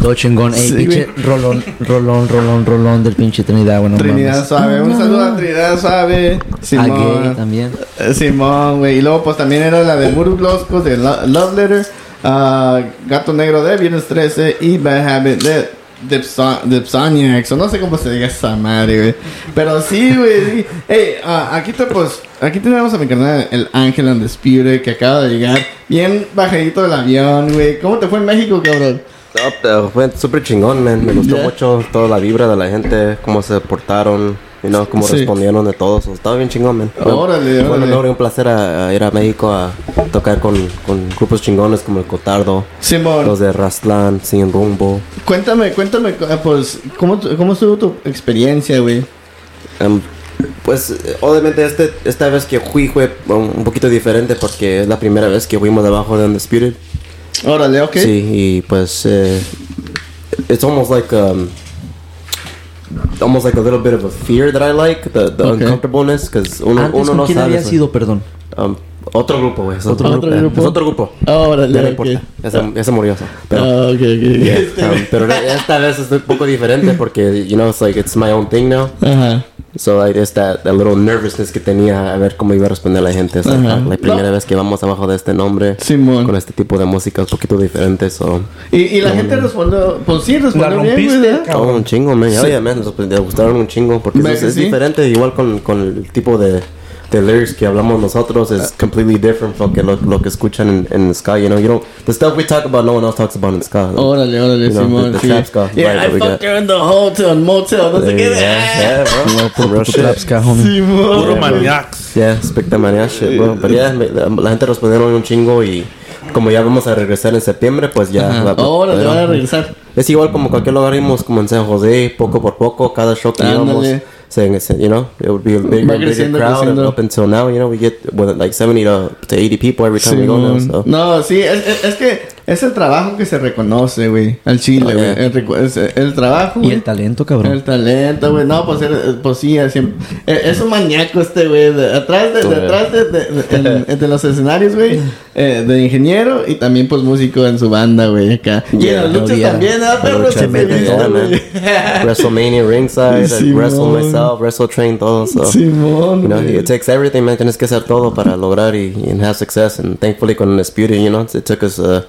Todo chingón. Ey, Sí, pinche güey. rolón, rolón, rolón, rolón del pinche Trinidad, bueno, Trinidad mames. Suave. Un saludo a Trinidad Suave. A gay Simón. también. Eh, Simón, güey. Y luego, pues también era la de Murugloscos de Lo- Love Letter. ah, Gato Negro de Viernes 13. Y Bad Habit de Dipso- Dipsoniacs. O no sé cómo se diga esa madre, güey. Pero sí, güey. sí. Ey, ah, aquí te, pues. Aquí tenemos a mi carnal, el Ángel Undisputed, que acaba de llegar. Bien bajadito del avión, güey. ¿Cómo te fue en México, cabrón? No, pero fue súper chingón, man. Me gustó Yeah. mucho toda la vibra de la gente, cómo se portaron, you know, cómo Sí. respondieron de todos. Estaba bien chingón, man. Órale, Fue un honor y un placer a, a ir a México a tocar con, con grupos chingones como el Cotardo, Simón. los de Rastlán, Sin Rumbo. Cuéntame, cuéntame, ah, pues, ¿cómo, cómo estuvo tu experiencia, güey? Em, pues eh, obviamente este, esta vez que fui fue un, un poquito diferente porque es la primera vez que fuimos debajo de Undisputed. Órale, ok. Sí, y pues eh, it's almost like um, almost like a little bit of a fear that I like, the, the Okay. uncomfortableness, because uno, Antes, uno ¿con no quién sabe. había sido, perdón? um, otro grupo, güey. es ¿Otro eh, grupo? Es otro grupo. Órale, Ya no importa. Ya se, ya se murió eso. Pero, Ah, ok, ok. yeah, um, pero esta vez es un poco diferente porque, you know, it's like it's my own thing now. Ajá. So I just that, that little nervousness que tenía a ver cómo iba a responder la gente. Like, Ajá. ah, la primera No. vez que vamos abajo de este nombre. Simón. Con este tipo de música un poquito diferente. So. Y, y la gente respondió, pues sí, respondió La bien, ¿verdad? Oh, un chingo, man. Oye, man, les gustaron un chingo porque ¿Ve es, es sí? diferente. Igual con, con el tipo de, de lyrics que hablamos nosotros es completely different from que lo, lo que escuchan en, en ska. You know, you don't the stuff we talk about, no one else talks about in ska. Órale, órale, You know, Simón. the- the trap ska Yeah, vibe I fucked her in the hotel, motel, no sé qué. Yeah, yeah, bro. Puro Real shit. trap ska, homie. Simón. Puro Yeah, maniacs. Yeah, spectacular shit, bro. Pero yeah, la, gente respondieron un chingo y como ya vamos a regresar en septiembre, pues ya. Va- va- Órale, you van a regresar. Es igual como cualquier lugar íbamos, como en San José, poco por poco, cada show que íbamos, Se, se- you know, it would be a bigger, bigger crowd. And up until now, you know, we get with like 70 to, to 80 people every time we go now. So. No, sí, es, es, es que es el trabajo que se reconoce, güey, al chile, güey. yeah. El, el trabajo, Y güey. el talento, cabrón. El talento, güey. No, pues, él- pues sí, es, siempre- es- es un maníaco este, güey. de- Atrás, de, Sí. detrás de, de, de- de los escenarios, güey. eh, de ingeniero y también, pues, músico en su banda, güey. Acá. y en Yeah, las luchas yeah. también, ¿ah, lucha, Se me man, viste, yeah, güey. man. WrestleMania ringside, wrestle myself, wrestle train, todo. So. Simón, You know, it takes everything, man. Tienes que hacer todo para lograr y, and have success. And thankfully, con Undisputed, you know, it took us uh,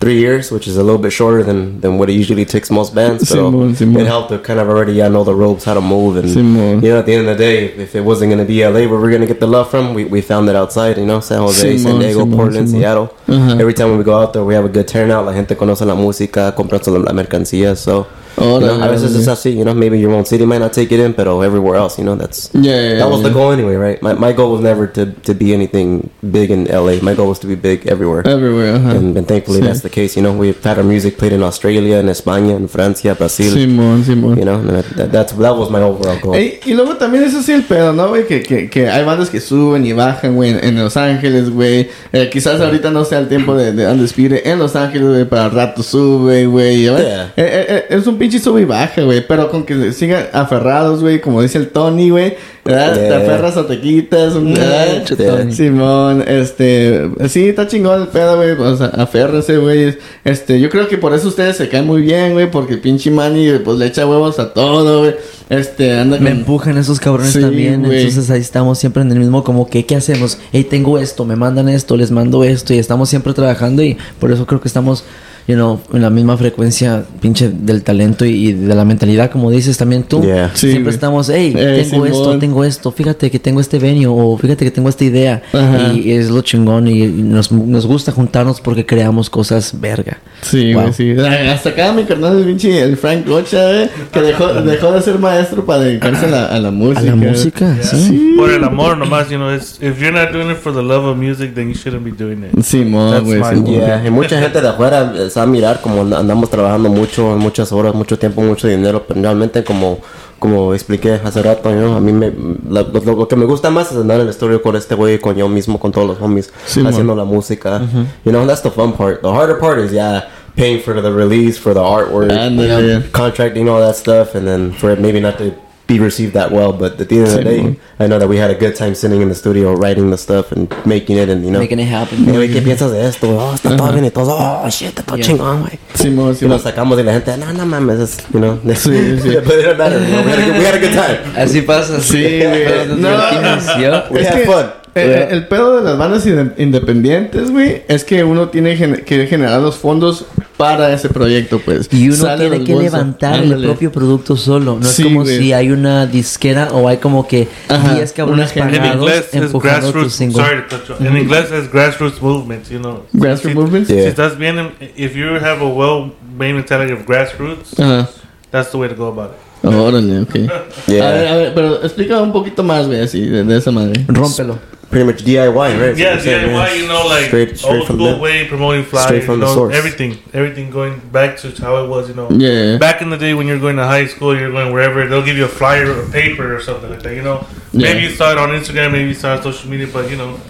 three years, which is a little bit shorter than, than what it usually takes most bands. But Simón, Simón. it helped to kind of already yeah, know the ropes, how to move. And, Simón. you know, at the end of the day, if it wasn't going to be LA where we are going to get the love from, we, we found it outside, you know, San Jose, San Diego, Portland. Seattle. Ajá. Every time we go out there, we have a good turnout. La gente conoce la música, compran la mercancía. So, you know, a veces es así, you know, maybe your own city might not take it in, but everywhere else, you know, that's Yeah, yeah, that was yeah. the goal anyway, right? My, my goal was never to, to be anything big in LA. My goal was to be big everywhere. Everywhere, ajá. and, and thankfully Sí. that's the case. You know, we've had our music played in Australia, in España, in Francia, Brasil. Simón, Simón. You know, that, that, that's, that was my overall goal. Ey, y luego también eso sí el pedo, ¿no, güey? Que, que, que hay bandas que suben y bajan, güey, en, en Los Ángeles, güey. Eh, quizás ahorita no sea el tiempo de, de Undisputed en Los Ángeles, güey, para el rato sube, güey. Yeah. Eh, eh, eh, es un pinche sube y baja, güey. Pero con que sigan aferrados, güey, como dice el Tony, güey. ¿Verdad? Te Yeah. aferras o te quitas, un- ¿verdad? Tony. Simón, este, sí, está chingón el pedo, güey, o sea, aférrense, güey, este, yo creo que por eso ustedes se caen muy bien, güey, porque el pinche Manny, pues, le echa huevos a todo, güey, este, anda Me empujan esos cabrones Sí, también. güey. Entonces ahí estamos siempre en el mismo como que, ¿qué hacemos? Hey, tengo esto, me mandan esto, les mando esto y estamos siempre trabajando y por eso creo que estamos, you know, en la misma frecuencia, pinche, del talento y, y de la mentalidad, como dices también tú. Yeah. Sí, siempre güey. estamos, hey, Eh, tengo esto, Simón. Tengo esto, fíjate que tengo este venue o fíjate que tengo esta idea. Ajá. Y es lo chingón y, nos, nos gusta juntarnos porque creamos cosas verga. Sí, Wow. güey, sí. Ah, Hasta acá mi carnal el pinche el Frank Rocha, güey, que dejó, dejó de ser maestro para dedicarse a la, a la música. A la música, sí. Sí. Por el amor nomás, you know, it's, if you're not doing it for the love of music, then you shouldn't be doing it. Simón, That's güey, Simón. Yeah, y mucha gente de afuera eh, se va a mirar como and- andamos trabajando mucho, muchas horas, mucho tiempo, mucho dinero, pero realmente como como expliqué hace rato, know, a mí me, la- lo, lo que me gusta más es andar en el estudio con este güey, con yo mismo, con todos los homies, Sí, haciendo la música. You know, that's the fun part. The harder part is, yeah, paying for the release, for the artwork, Ándale. contracting all that stuff, and then for it maybe not to be received that well. But at the end of the day. I know that we had a good time sitting in the studio, writing the stuff and making it, and you know, Making it happen. Hey, güey, ¿qué piensas de esto? Oh, está todo bien y todo. Oh, shit, está todo Yeah. chingón, güey. Simón, Y Simón. nos sacamos y la gente, no, no mames, es, you know. Sí, sí. But it don't matter, we, had a good, we had a good time. Así pasa. Sí, güey. Pero nos No. We had fun. El, el pedo de las bandas inde- independientes, güey, es que uno tiene gen- que generar los fondos para ese proyecto, pues. Y uno Sale tiene que bolso. levantar Ándale. el propio producto solo. No Sí, es como güey. si hay una disquera o hay como que Ajá, 10 cabrones. En pagados inglés es empujando tu grassroots. single. Sorry to cut you. En inglés es grassroots movements, you know. Grassroots Si- movements? Si Yeah. estás bien, en- if you have a well-made mentality of grassroots, Ajá. that's the way to go about it. Órale, ok. Yeah. A ver, a ver, pero explica un poquito más, güey, así, de, de esa madre. Rómpelo. Pretty much DIY, right? Yeah, That's saying, DIY, you know, like Straight- straight old from school them. way promoting flyers, Straight you from the know, source. everything, everything going back to how it was, you know. Yeah. Back in the day when you're going to high school, you're going wherever, they'll give you a flyer or a paper or something like that, you know. Yeah. Maybe you saw it on Instagram, maybe you saw it on social media, but you know,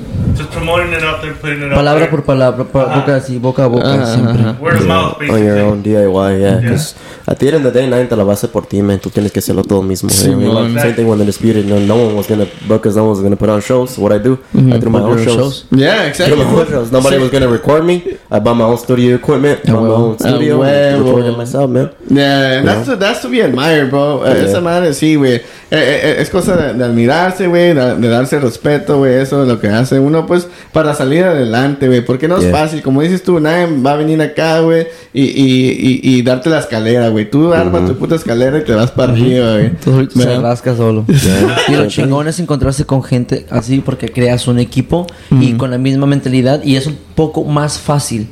just promoting it out there, putting it out Palabra there. por palabra, pa- boca así, boca a boca Ajá, siempre. ajá. Word of mouth, On your basically. own DIY, yeah. Because at the end of the day, nadie te la va a hacer por ti, man. Tú tienes que hacerlo todo mismo. Sí, man. Same thing when the disputed, know, no one was gonna book us, no one was gonna put on shows. What I do, I threw my Book own shows. shows. Yeah, exactly. my own shows. Nobody Sí. was gonna record me. I bought my own studio equipment, bought my own studio, huevo. recorded myself, man. Yeah, and that's, to, that's to be admired, bro. Eh, Yeah. Esa madre, sí, güey. Eh, eh, es cosa de, de admirarse, güey, de, de darse respeto, güey. Eso es lo que hace uno, pues, para salir adelante, güey. Porque no es Yeah. fácil. Como dices tú, nadie va a venir acá, güey, y, y, y, y darte la escalera, güey. Tú armas tu puta escalera y te vas para arriba, güey. Tú se ¿Verdad? rasca solo. Y lo chingón es encontrarse con gente así porque creas un equipo y con la misma mentalidad y es un poco más fácil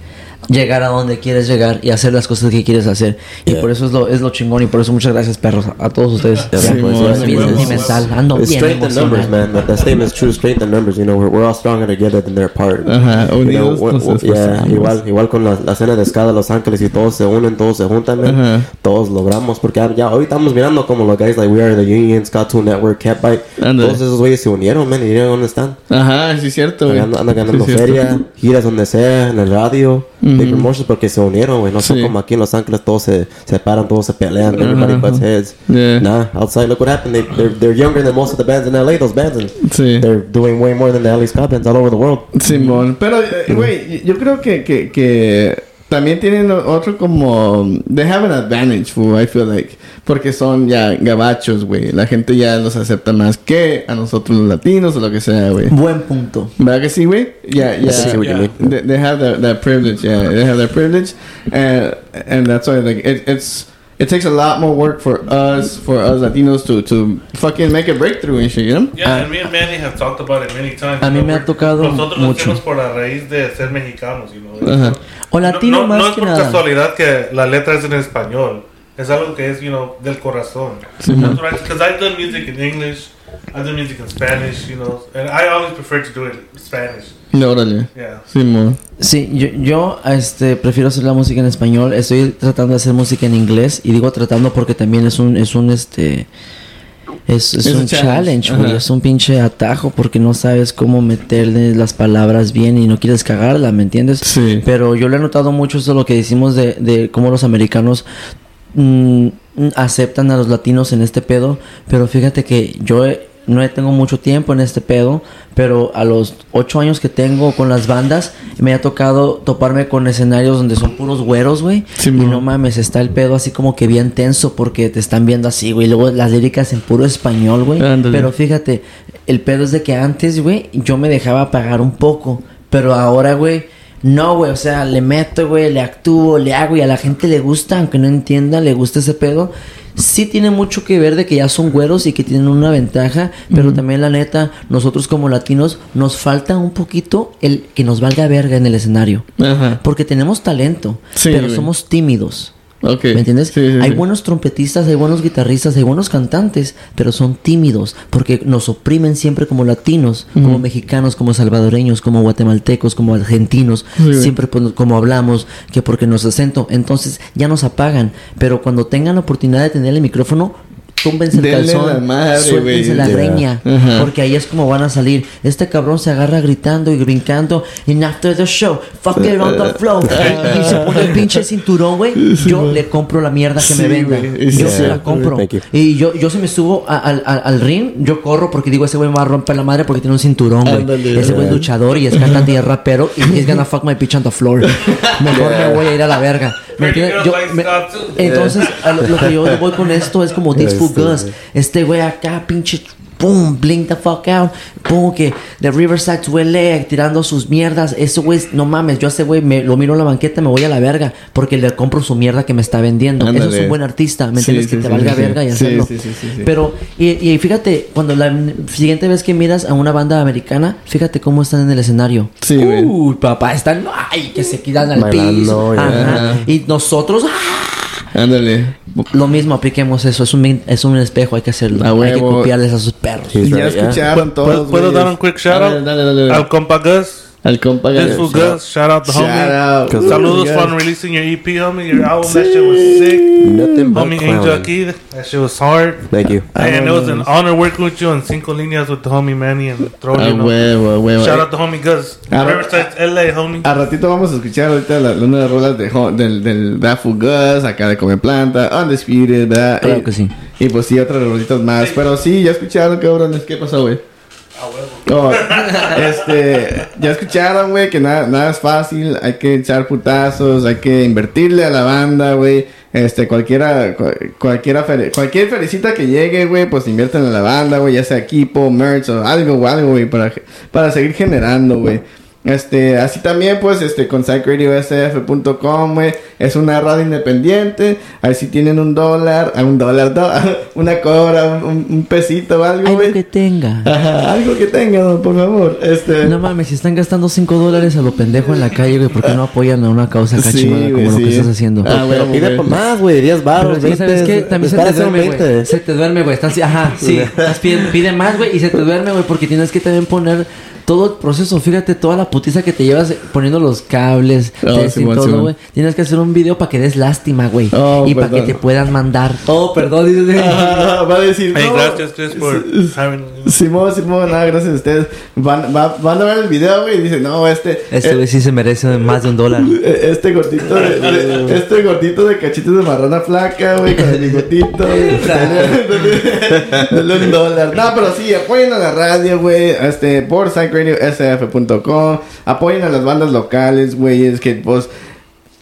llegar a donde quieres llegar y hacer las cosas que quieres hacer. Y Yeah. por eso es lo, es lo chingón y por eso muchas gracias perros a, todos ustedes. Yeah, Sí, pues, mo, yeah, Ando bien ando strength in numbers, man. That, that statement is true. Strength in numbers. You know, we're, we're all stronger together than they're apart. Ajá, unidos yeah, esforzamos. igual, igual con la, la cena de escala de Los Ángeles y todos se unen, todos se juntan, man. Ajá. Todos logramos, porque ya, hoy estamos mirando como los guys like We Are the Union, Scout Network, Catbite. Todos esos güeyes se unieron, man, y ya dónde están. Ajá, sí, es cierto. Andan, andan ganando Sí, feria, giras donde sea, en el radio, big promotions porque se unieron, güey. No son Sí. como aquí en Los Ángeles, todos se separan, todos se pelean, everybody Ajá. butts heads. Yeah. Nah, outside, look what happened. They, they're, they're younger than most of the bands in LA, those bands, and Sí. they're doing way more than the LA ska bands all over the world. Simón, pero, eh, güey, yo creo que, que, que también tienen otro como... They have an advantage, fool, I feel like. Porque son ya gabachos, güey. La gente ya los acepta más que a nosotros los latinos o lo que sea, güey. Buen punto. ¿Verdad que sí, güey? You mean. They, they have that, that privilege, yeah. They have that privilege. And, and that's why, like, it, it's... It takes a lot more work for us, for us Latinos to, to fucking make a breakthrough and shit, you know? Yeah, ah. and me and Manny have talked about it many times. A mí you know, me ha we're- tocado Nosotros lo mucho. hacemos por la raíz de ser mexicanos, you know. Ajá. O latino no, no, más no es que por nada. casualidad que la letra es en español. Es algo que es, you know, del corazón. Because I've done music in English, Done music in Spanish, you know, and I always prefer to do it in Spanish. No, órale. Yeah. Simón. Sí, yo, yo este, prefiero hacer la música en español. Estoy tratando de hacer música en inglés. Y digo tratando porque también es un, es un este. Es, es Es un challenge, challenge, güey. ajá. Es un pinche atajo porque no sabes cómo meterle las palabras bien y no quieres cagarla, ¿me entiendes? Sí. Pero yo le he notado mucho eso lo que decimos de, de cómo los americanos mm, aceptan a los latinos en este pedo. Pero fíjate que yo he- no he- tengo mucho tiempo en este pedo. Pero a los ocho años que tengo con las bandas, me ha tocado toparme con escenarios donde son puros güeros, güey. Sí, y no mames, está el pedo así como que bien tenso porque te están viendo así, güey. Luego las líricas en puro español, güey. Pero fíjate, el pedo es de que antes, güey, yo me dejaba pagar un poco. Pero ahora, güey, no, güey. O sea, le meto, güey, le actúo, le hago y a la gente le gusta, aunque no entienda, le gusta ese pedo. Sí tiene mucho que ver de que ya son güeros y que tienen una ventaja, pero también la neta, nosotros como latinos nos falta un poquito el que nos valga verga en el escenario. Ajá. Porque tenemos talento, Sí, pero somos tímidos. ¿Me entiendes? Sí, sí, hay sí. buenos trompetistas, hay buenos guitarristas, hay buenos cantantes, pero son tímidos porque nos oprimen siempre como latinos, como mexicanos, como salvadoreños, como guatemaltecos, como argentinos, siempre pues, como hablamos, que porque nos acento, entonces ya nos apagan, pero cuando tengan la oportunidad de tener el micrófono, túmbense el calzón, la madre, suéltense la Ya. greña, Ajá. porque ahí es como van a salir. Este cabrón se agarra gritando y brincando, and after the show, fuck it on the flow, y se pone el pinche cinturón, güey. Yo le compro la mierda que Sí, me venda. Yo Sí. se la compro. Thank you. Y yo, yo si me subo a- al, al, al ring, yo corro porque digo, ese güey me va a romper la madre porque tiene un cinturón, güey. Ese güey es luchador y es cantante y es rapero y he's gonna fuck my bitch on the floor. Mejor me voy a ir a la verga. Entonces, a lo, lo que yo voy con esto es como This Este. Este güey acá, pinche, boom, blink the fuck out. Boom, que de Riverside LA tirando sus mierdas. Eso, güey, no mames. Yo a ese güey me, lo miro en la banqueta, me voy a la verga porque le compro su mierda que me está vendiendo. Eso es un buen artista, ¿me entiendes? sí, que te sí, valga verga y hacerlo. Sí, sí, sí, sí. Pero, y, y fíjate, cuando la siguiente vez que miras a una banda americana, fíjate cómo están en el escenario. Sí. Uy, papá, están, ay, que se quitan al Bailando, piso. Ajá. Y nosotros, ¡ah! Ándale. Lo mismo, apliquemos eso. Es un, es un espejo, hay que hacerlo. A hay que copiarles a sus perros. He's Ya right, yeah. escucharon todos. ¿Puedo, puedo dar un quick shout out? Dale, dale, dale, dale. Al compa Gus. Al compa This fool Gus. Shout out the Shout homie. out. Saludos for releasing your EP, homie. Your album, that shit was sick. Nothing but Homie Angel aquí, that shit was hard. Thank you. And it was an honor working with you on Cinco Líneas with the homie Manny and Throwing. A you know. huevo, huevo. Shout out the homie Gus. Ah, Riverside, LA, homie. A ratito vamos a escuchar ahorita la, una de las rolas de, del, del Dafu Gus, acá de Come Planta, Undisputed, ¿verdad? Claro y, que sí. Y pues sí, otras rolitas más. Pero sí, ya escucharon, cabrones. ¿Qué pasó, güey? Este, ya escucharon, güey, que nada, nada es fácil. Hay que echar putazos, hay que invertirle a la banda, güey. Este, cualquiera, cu- cualquiera, cualquier felicita que llegue, güey, pues invierten en la banda, güey, ya sea equipo, merch o algo, o algo, güey, para, para seguir generando, güey. Este, así también, pues, este, con psychradiosf.com, güey, es una radio independiente. Ahí sí tienen un dólar, ah, un dólar, do- una cobra, un, un pesito o algo, que tenga. Ajá, algo que tengan, por favor. Este. No mames, si están gastando 5 dólares a lo pendejo en la calle, güey, ¿por qué no apoyan a una causa acá Sí, chingona como lo que estás haciendo? Ah, Pero güey, pide güey. pa- más, güey. 10 Pero baros, es que, ¿sabes qué? También se te duerme, güey. Se te duerme, güey. Estás, ajá, sí. Estás pide, pide más, güey, y se te duerme, güey, porque tienes que también poner todo el proceso. Fíjate, toda la putiza que te llevas poniendo los cables, Oh, Simón, todo, güey. Tienes que hacer un video para que des lástima, güey. Oh, y para que te puedan mandar. Oh, perdón, dices. Ah, va a decir. Hey, no. gracias, Chris, por. Simón, Simón, nada, gracias a ustedes. Van, va- van a ver el video, güey, y dicen, no, este. Este eh, güey sí se merece más de un dólar. eh, Este gordito de, de- este gordito de cachitos de marrana flaca, güey, con el bigotito. Dale un dólar. No, pero sí, apoyen a la radio, güey. Este, por psychradiosf.com. Apoyen a las bandas locales, güey. Es que, pues,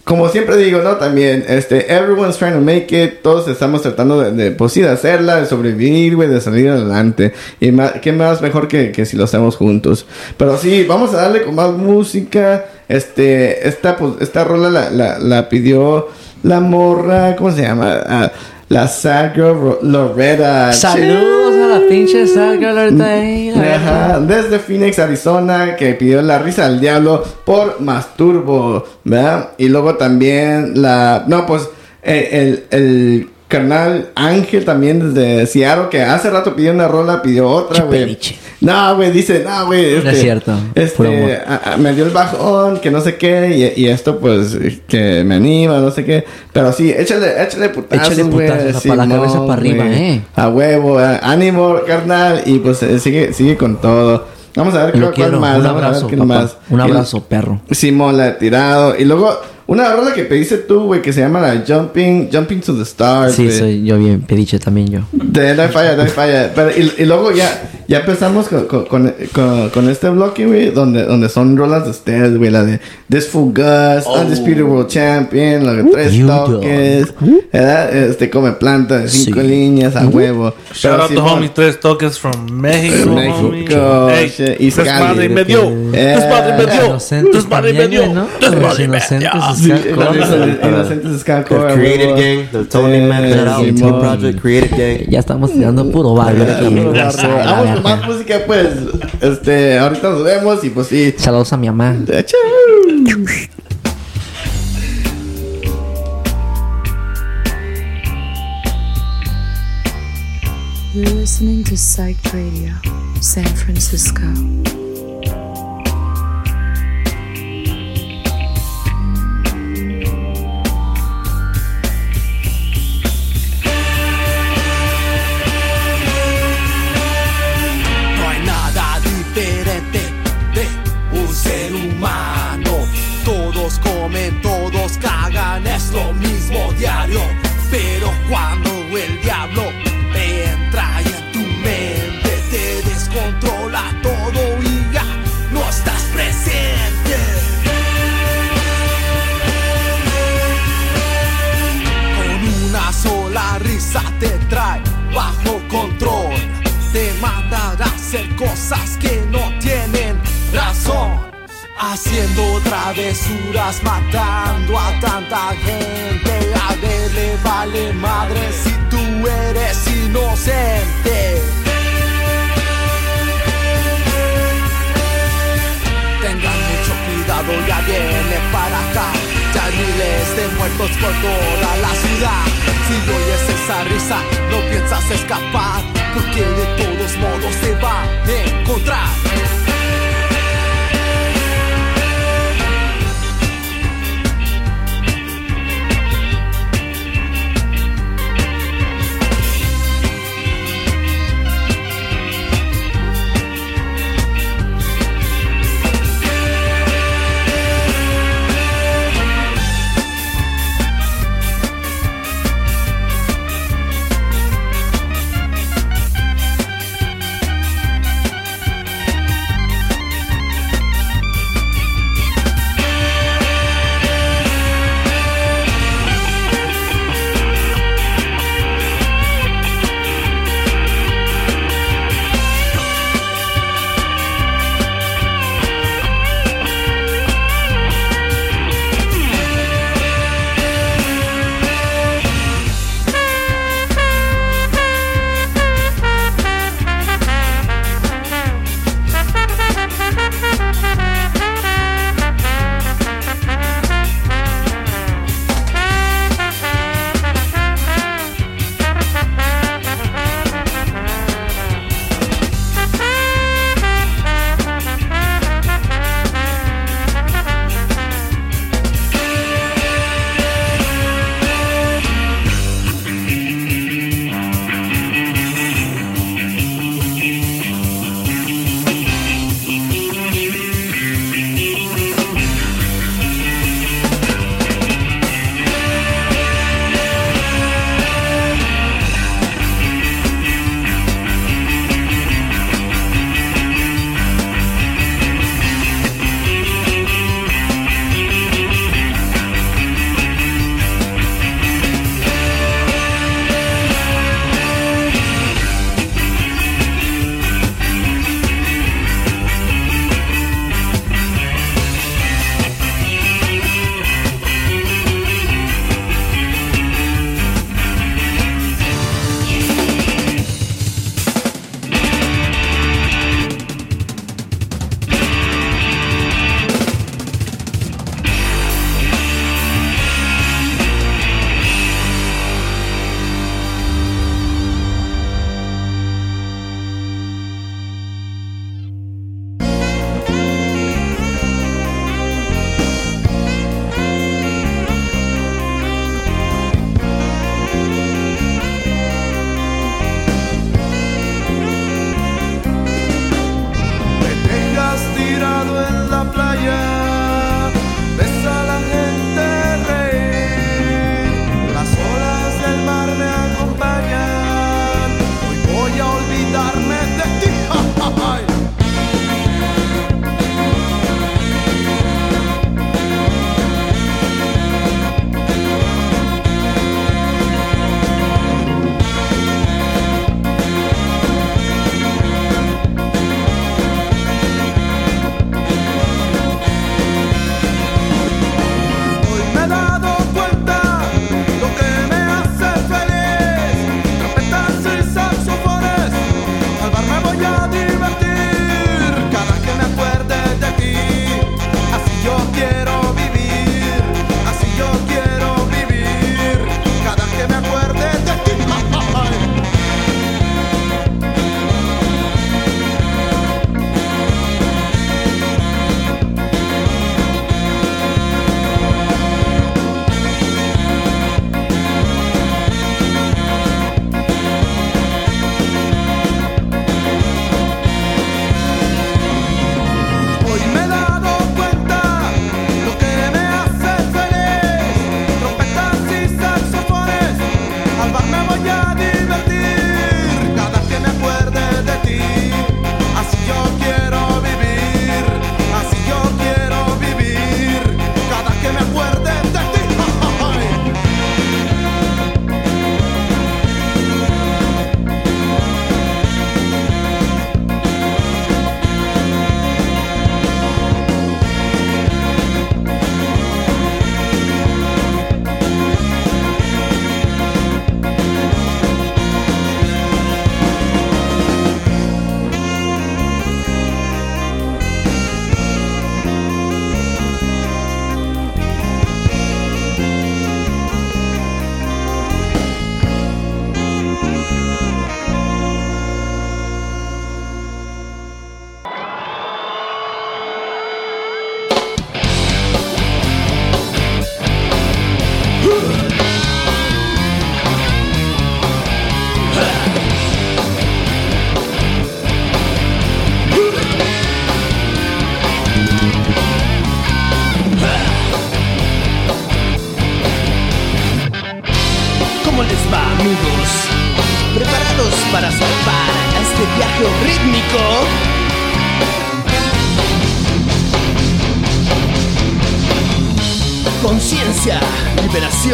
como siempre digo, ¿no? También, este, everyone's trying to make it. Todos estamos tratando de, de pues sí, de hacerla, de sobrevivir, güey, de salir adelante. Y más, qué más mejor que, que si lo hacemos juntos. Pero sí, vamos a darle con más música. Este, esta, pues, esta rola la, la, la pidió la morra, ¿cómo se llama? Ah, la Ro- Loretta. Saludos a la pinche Saga ahorita ahí. Ajá, desde Phoenix, Arizona, que pidió la risa al diablo por Masturbo, ¿verdad? Y luego también la. No, pues eh, el, el carnal Ángel también desde Seattle, que hace rato pidió una rola, pidió otra, güey. No, güey, dice, no, güey. No es cierto, puro amor. Este, a- a- me dio el bajón, que no sé qué, y, y esto, pues, que me anima, no sé qué. Pero sí, échale, échale putazos, Échale putazos, pa' la Simón, cabeza pa' arriba, güey. eh. A huevo, eh, ánimo, carnal. Y pues eh, sigue, sigue con todo. Vamos a ver Lo cuál, cuál quiero. más. Un vamos a ver abrazo, qué papá. más. Un abrazo, perro. Simón la he tirado. Y luego, una rola que pediste tú, güey, que se llama la Jumping, Jumping to the Stars. Sí, soy yo bien pediche también yo. De falla, no hay falla. Pero, y, y luego ya, ya empezamos con, con, con, con- este bloque, güey, donde, donde son rolas de ustedes, güey. La de This Fool Gus, Undisputed World Champion, la de Tres Toques, ¿verdad? Este come planta de cinco Sí. líneas, a huevo. Shout Pero out to Simón, homie Tres Toques from México, México. Hey, y Scali. medio. Eh, Desmadre y medio. Inocentes Desmadre y también, medio. güey, ¿no? Desmadre Los y inocentes Created huevo. Gang, the Tony Man, Eh, to. Project Created Gang. Ya estamos tirando puro barrio con más música, pues. Este, ahorita nos vemos y pues sí. Saludos a mi mamá. Chau. You're listening to Psych Radio, San Francisco. Mandar a hacer cosas que no tienen razón. Haciendo travesuras, matando a tanta gente. A ver, le vale madre si tú eres inocente. Tengan mucho cuidado, ya viene para acá. Ya hay miles de muertos por toda la ciudad. Si oyes esa risa, no piensas escapar, porque de todos modos te va a encontrar.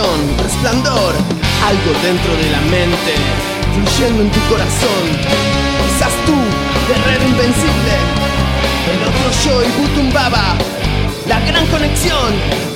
resplandor, algo dentro de la mente, fluyendo en tu corazón. Quizás tú, guerrero invencible, el otro yo y Butumbaba, la gran conexión.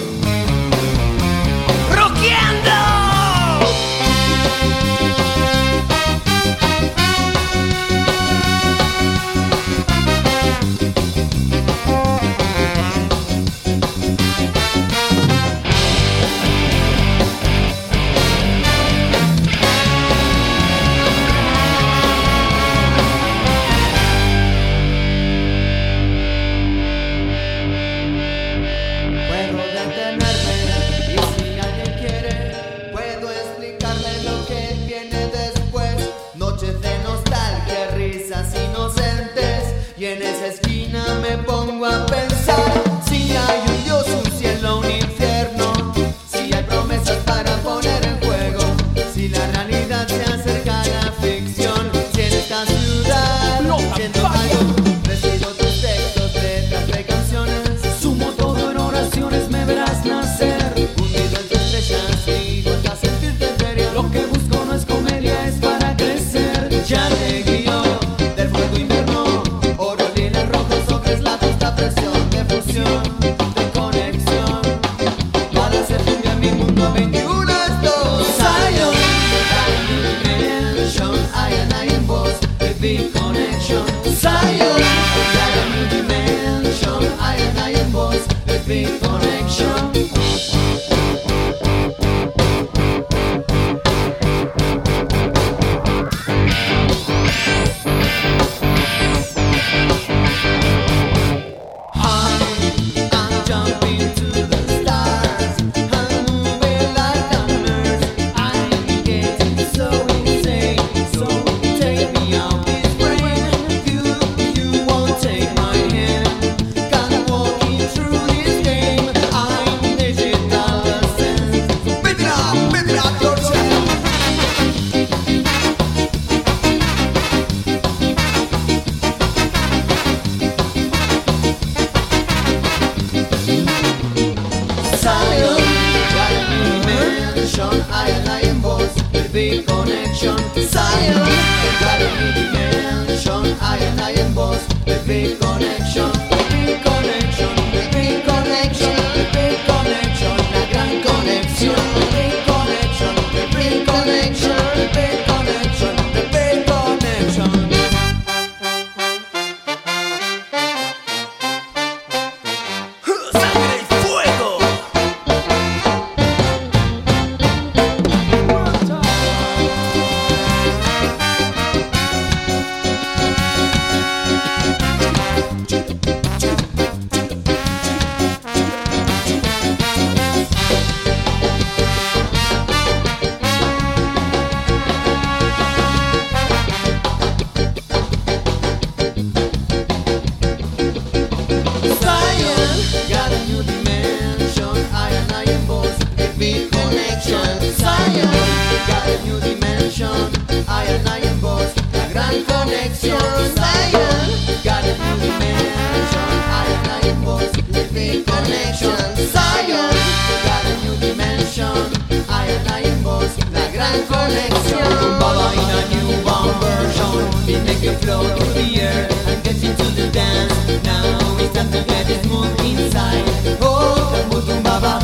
your flow through the air and get into the dance. Now it's time to get this move inside. Oh, Baba.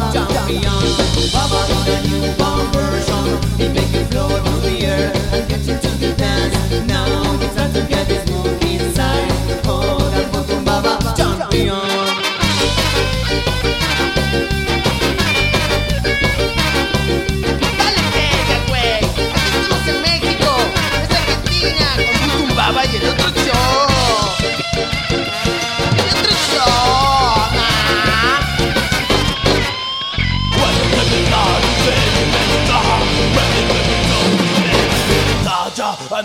Baba on a newborn version. It make you flow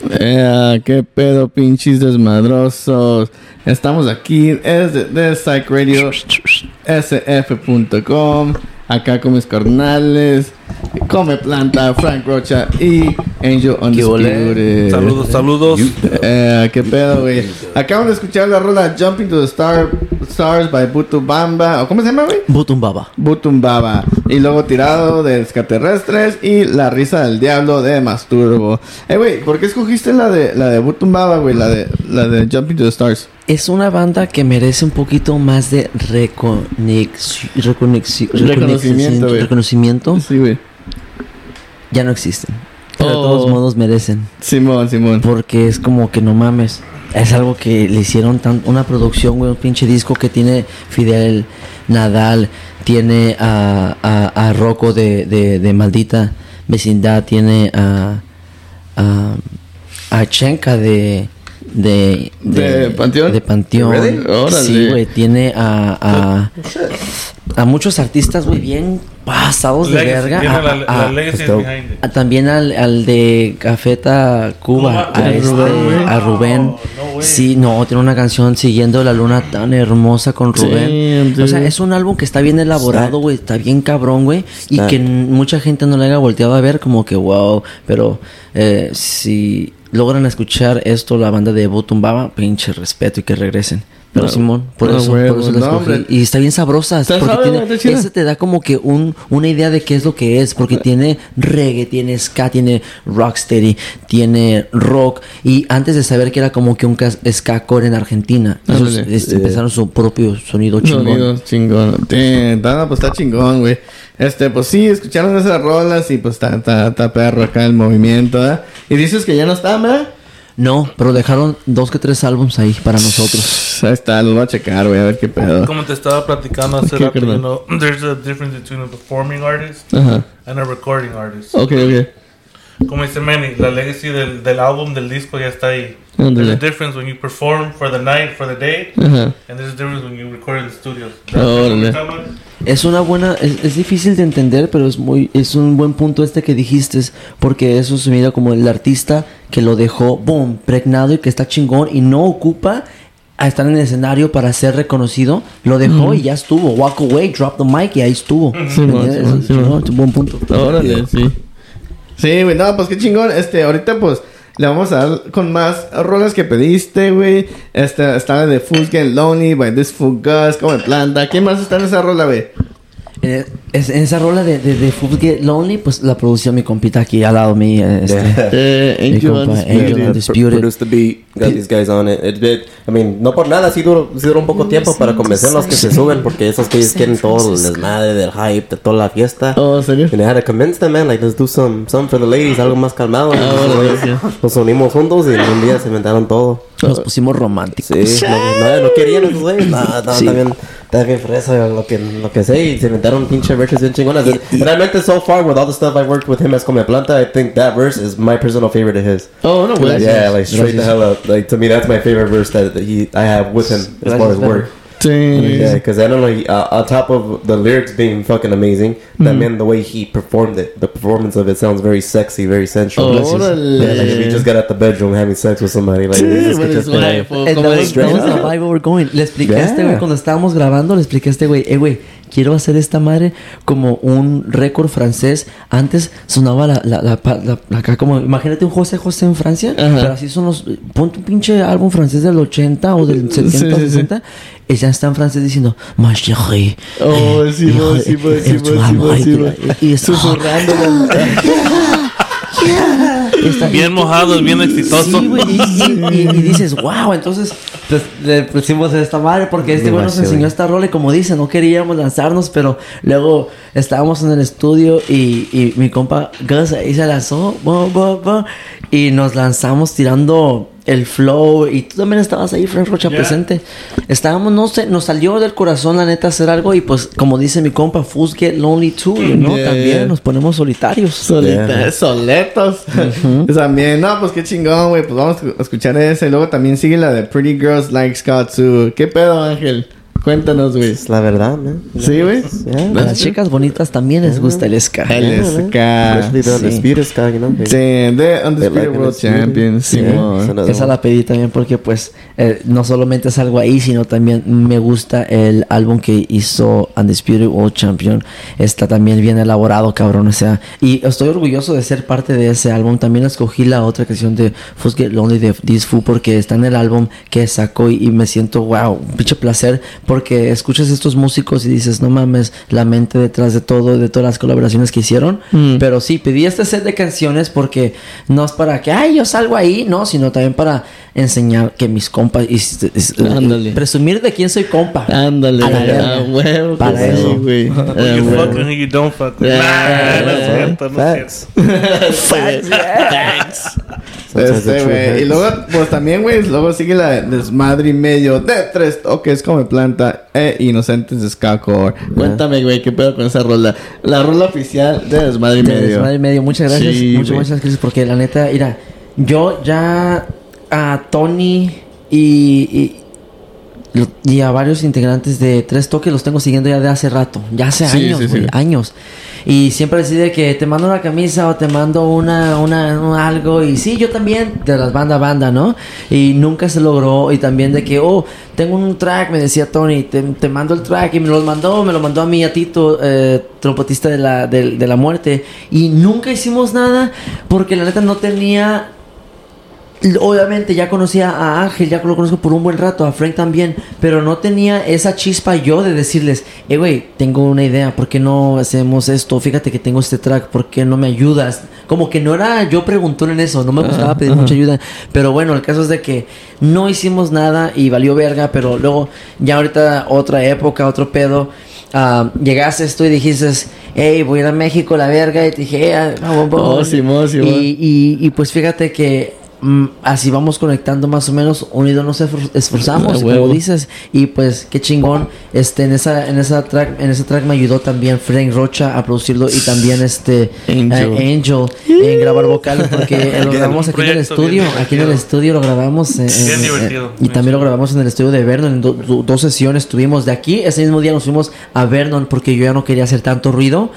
Ea, qué pedo, pinches desmadrosos. Estamos aquí desde de Psych Radio SF.com. Acá con mis carnales. Come Planta, Frank Rocha y Angel Undisputed. Saludos, saludos. Eh, qué pedo, güey. Acaban de escuchar la rola Jumping to the Star, Stars by Butu Bamba. ¿O ¿Cómo se llama, güey? Butumbaba. Butumbaba. Y luego tirado de extraterrestres y la risa del diablo de Masturbo. Eh, güey, ¿por qué escogiste la de la de Butumbaba, güey? La de la de Jumping to the Stars. Es una banda que merece un poquito más de reconexi- reconexi- Reconocimiento, reconocimiento. Sí, güey. Ya no existen. Pero de Oh. todos modos merecen. Simón, Simón. Porque es como que no mames. Es algo que le hicieron tan, una producción, güey, un pinche disco que tiene Fidel Nadal, tiene a, a, a Rocco de, de, de Maldita Vecindad, tiene a, a, a Chenka de, de, ¿De Panteón? De. Sí, güey, tiene a, a, a muchos artistas, güey, bien pasados de Legacy, verga. A- la, a- la legacy esto- behind it. a- también al, al de Cafeta Cuba, a, este, Rubén. a Rubén. No, sí, no, tiene una canción Siguiendo la Luna tan hermosa con Sí, Rubén. sí. O sea, es un álbum que está bien elaborado, güey, está bien cabrón, güey. Y que mucha gente no le haya volteado a ver como que wow. Pero eh, si logran escuchar esto, la banda de Botumbaba, pinche respeto y que regresen. Pero No, Simón, por no, eso, por eso la no, escogí. hombre. Y está bien sabrosa. Porque tiene, ese te da como que un, una idea de qué es lo que es. Porque tiene reggae, tiene ska, tiene rocksteady, tiene rock. Y antes de saber que era como que un ska core en Argentina, esos, Ándale. este, empezaron su propio sonido chingón. Sonido chingón. Nada, pues está chingón, güey. Este, pues sí, escucharon esas rolas y pues está, está, está perro acá el movimiento. Y dices que ya no está, ¿verdad? No, pero dejaron dos que tres álbums ahí para nosotros. Ahí está, lo voy a checar, güey, a ver qué pedo. Como te estaba platicando hace ¿Qué, rato, you know, there's a difference between a performing artist Ajá. and a recording artist. Ok, ok. Como dice Manny, la legacy del, del álbum, del disco ya está ahí. There's a difference when you perform for the night, for the day, Ajá. and there's a difference when you record in the studio. Órale. Es una buena, es, es difícil de entender, pero es muy, es un buen punto este que dijiste, porque eso se mira como el artista que lo dejó, boom, pregnado y que está chingón y no ocupa a estar en el escenario para ser reconocido, lo dejó y ya estuvo, walk away, drop the mic y ahí estuvo. Sí, ¿Me man, sí, man, Es sí, man. chingón, es un buen punto. Órale, sí. Sí, güey, no, pues qué chingón. Este, ahorita pues le vamos a dar con más rolas que pediste, güey. Este, está de Fools Get Lonely by This Fool Gus, como planta. ¿Quién más está en esa rola, güey? Eh, es- en esa rola de, de, de Food Get Lonely, pues la produció mi compita aquí al lado mío. Este, mi Angel compa, Undisputed. Angel Undisputed. produced the beat, got these guys on it. It did- I mean, no por nada, sí duró, sí duró un poco tiempo para convencerlos que se suben, porque esos ellos quieren todo el desmadre del hype, de toda la fiesta. Oh, ¿en serio? And I had to convince them, man, like, let's do some, some for the ladies, algo más calmado. órale, sí. Nos unimos juntos y en un día se inventaron todo. Nos pusimos románticos. Sí, no, no, no querían esos güeyes. No, no, bien, está bien fresa lo que, lo que sé. Y se inventaron pinche verses I chingonas. this so far, with all the stuff I worked with him as Come Planta, I think that verse is my personal favorite of his. Oh, no, güey. yeah, like straight the hell up. Like to me, that's my favorite verse that he I have with him as far as work. Sí. Yeah, because I don't know. He, uh, on top of the lyrics being fucking amazing, that man, the way he performed it, the performance of it sounds very sexy, very sensual. Oh, órale. Yeah, like if he just got out the bedroom having sex with somebody, like Sí, this güey, just es güey, And that was, that was the vibe we're going. Le expliqué a este güey cuando estábamos grabando, le expliqué a este güey, eh güey, quiero hacer esta madre como un récord francés. Antes sonaba la, la, la, la- la- acá como, imagínate un José José en Francia, Ajá. pero así son los, ponte un pinche álbum francés del 80 o del 70 Sí, o sí, sí. 60, y ya está en francés diciendo, ma chérie. Oh, eh, sí, sí, güey, sí, es tu güey, sí, amor", güey, sí, y- güey. Y. Está- Bien mojado, bien exitoso. Sí, güey, y, y- y- y dices, wow, entonces pues, le pusimos esta madre porque este güey nos enseñó esta rola y como dice, no queríamos lanzarnos, pero luego estábamos en el estudio y, y mi compa Gus ahí se lanzó bo, bo, bo, y nos lanzamos tirando el flow y tú también estabas ahí, Frank Rocha, Yeah. presente. Estábamos, no sé, nos salió del corazón la neta hacer algo y pues como dice mi compa, Fools get lonely too, ¿no? Yeah, también yeah. nos ponemos solitarios. Solita- Yeah. Soletos. También, no, pues qué chingón, güey. Pues vamos a escuchar ese. Luego también sigue la de Pretty Girls Like Scott Too. ¿Qué pedo, Ángel? Cuéntanos, güey. Es la verdad, man. Sí, güey. Yeah. A las chicas bonitas también les gusta el ska. El ska. The sí. Undisputed Ska? Sí, de Undisputed World Undisputed. Champion. Yeah, Simón. it's another Esa la pedí también porque pues eh, no solamente es algo ahí, sino también me gusta el álbum que hizo Undisputed World Champion. Está también bien elaborado, cabrón. O sea, y estoy orgulloso de ser parte de ese álbum. También escogí la otra canción de Fools Get Lonely de This Fool porque está en el álbum que sacó y, y me siento, wow, un pinche placer porque escuchas estos músicos y dices, no mames, la mente detrás de todo, de todas las colaboraciones que hicieron. Mm. Pero sí, pedí este set de canciones porque no es para que, ay, yo salgo ahí, no, sino también para enseñar que mis compas, y, presumir de quién soy compa. Ándale. Ah. Para que sí, eso. güey. Who Ah, you fuck with, who you don't fuck with. Yeah. Nah, no es cierto, no es cierto. Este, güey. Y luego, pues también, güey, luego sigue la de desmadre y medio de tres toques come planta e inocentes de Skakor. Cuéntame, güey, qué pedo con esa rola. La rola oficial de desmadre y De medio. Desmadre y medio. Muchas gracias. Sí, muchas, muchas gracias, porque la neta, mira, yo ya a Tony y, y a varios integrantes de Tres Toques los tengo siguiendo ya de hace rato. Ya hace Sí, años, sí, güey, sí. años. Y siempre decide que te mando una camisa o te mando una, una, un algo. Y sí, yo también, de las banda a banda, ¿no? Y nunca se logró. Y también de que, oh, tengo un track, me decía Tony, te, te mando el track. Y me lo mandó, me lo mandó a mí, a Tito, eh, trompetista de la, de, de la muerte. Y nunca hicimos nada porque la neta no tenía Obviamente ya conocía a Ángel, ya lo conozco por un buen rato, a Frank también, pero no tenía esa chispa yo de decirles, eh, güey, tengo una idea, ¿por qué no hacemos esto? Fíjate que tengo este track, ¿por qué no me ayudas? Como que no era yo preguntón en eso, no me gustaba pedir mucha ayuda, pero bueno, el caso es de que no hicimos nada y valió verga, pero luego ya ahorita otra época, otro pedo. ah, llegaste esto y dijiste, hey, voy a ir a México, la verga, y te dije, "Eh, ah, vamos, vamos". Oh. Y, y, y pues fíjate que así vamos conectando más o menos, unidos nos esfor- esforzamos, como huevo. dices, y pues qué chingón, este en esa en esa track en ese track me ayudó también Frank Rocha a producirlo y también este Angel. eh, Angel en grabar vocales porque lo grabamos aquí en el estudio, aquí en el estudio lo grabamos eh, Bien eh, divertido. eh, y también lo grabamos en el estudio de Vernon, en do- do- dos sesiones tuvimos de aquí, ese mismo día nos fuimos a Vernon porque yo ya no quería hacer tanto ruido.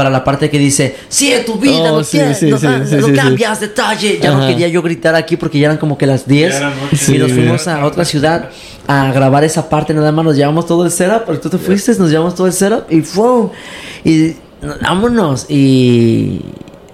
Para la parte que dice, sí, en tu vida Oh, no, sí, sí, no, sí, ah, sí, no sí, sí. cambias detalle. Ya no quería yo gritar aquí porque ya eran como que las 10 Ya era noche. y nos fuimos a otra ciudad a grabar esa parte. Nada más nos llevamos todo el setup. Porque tú te fuiste, nos llevamos todo el setup y ¡fum! Y no, vámonos. Y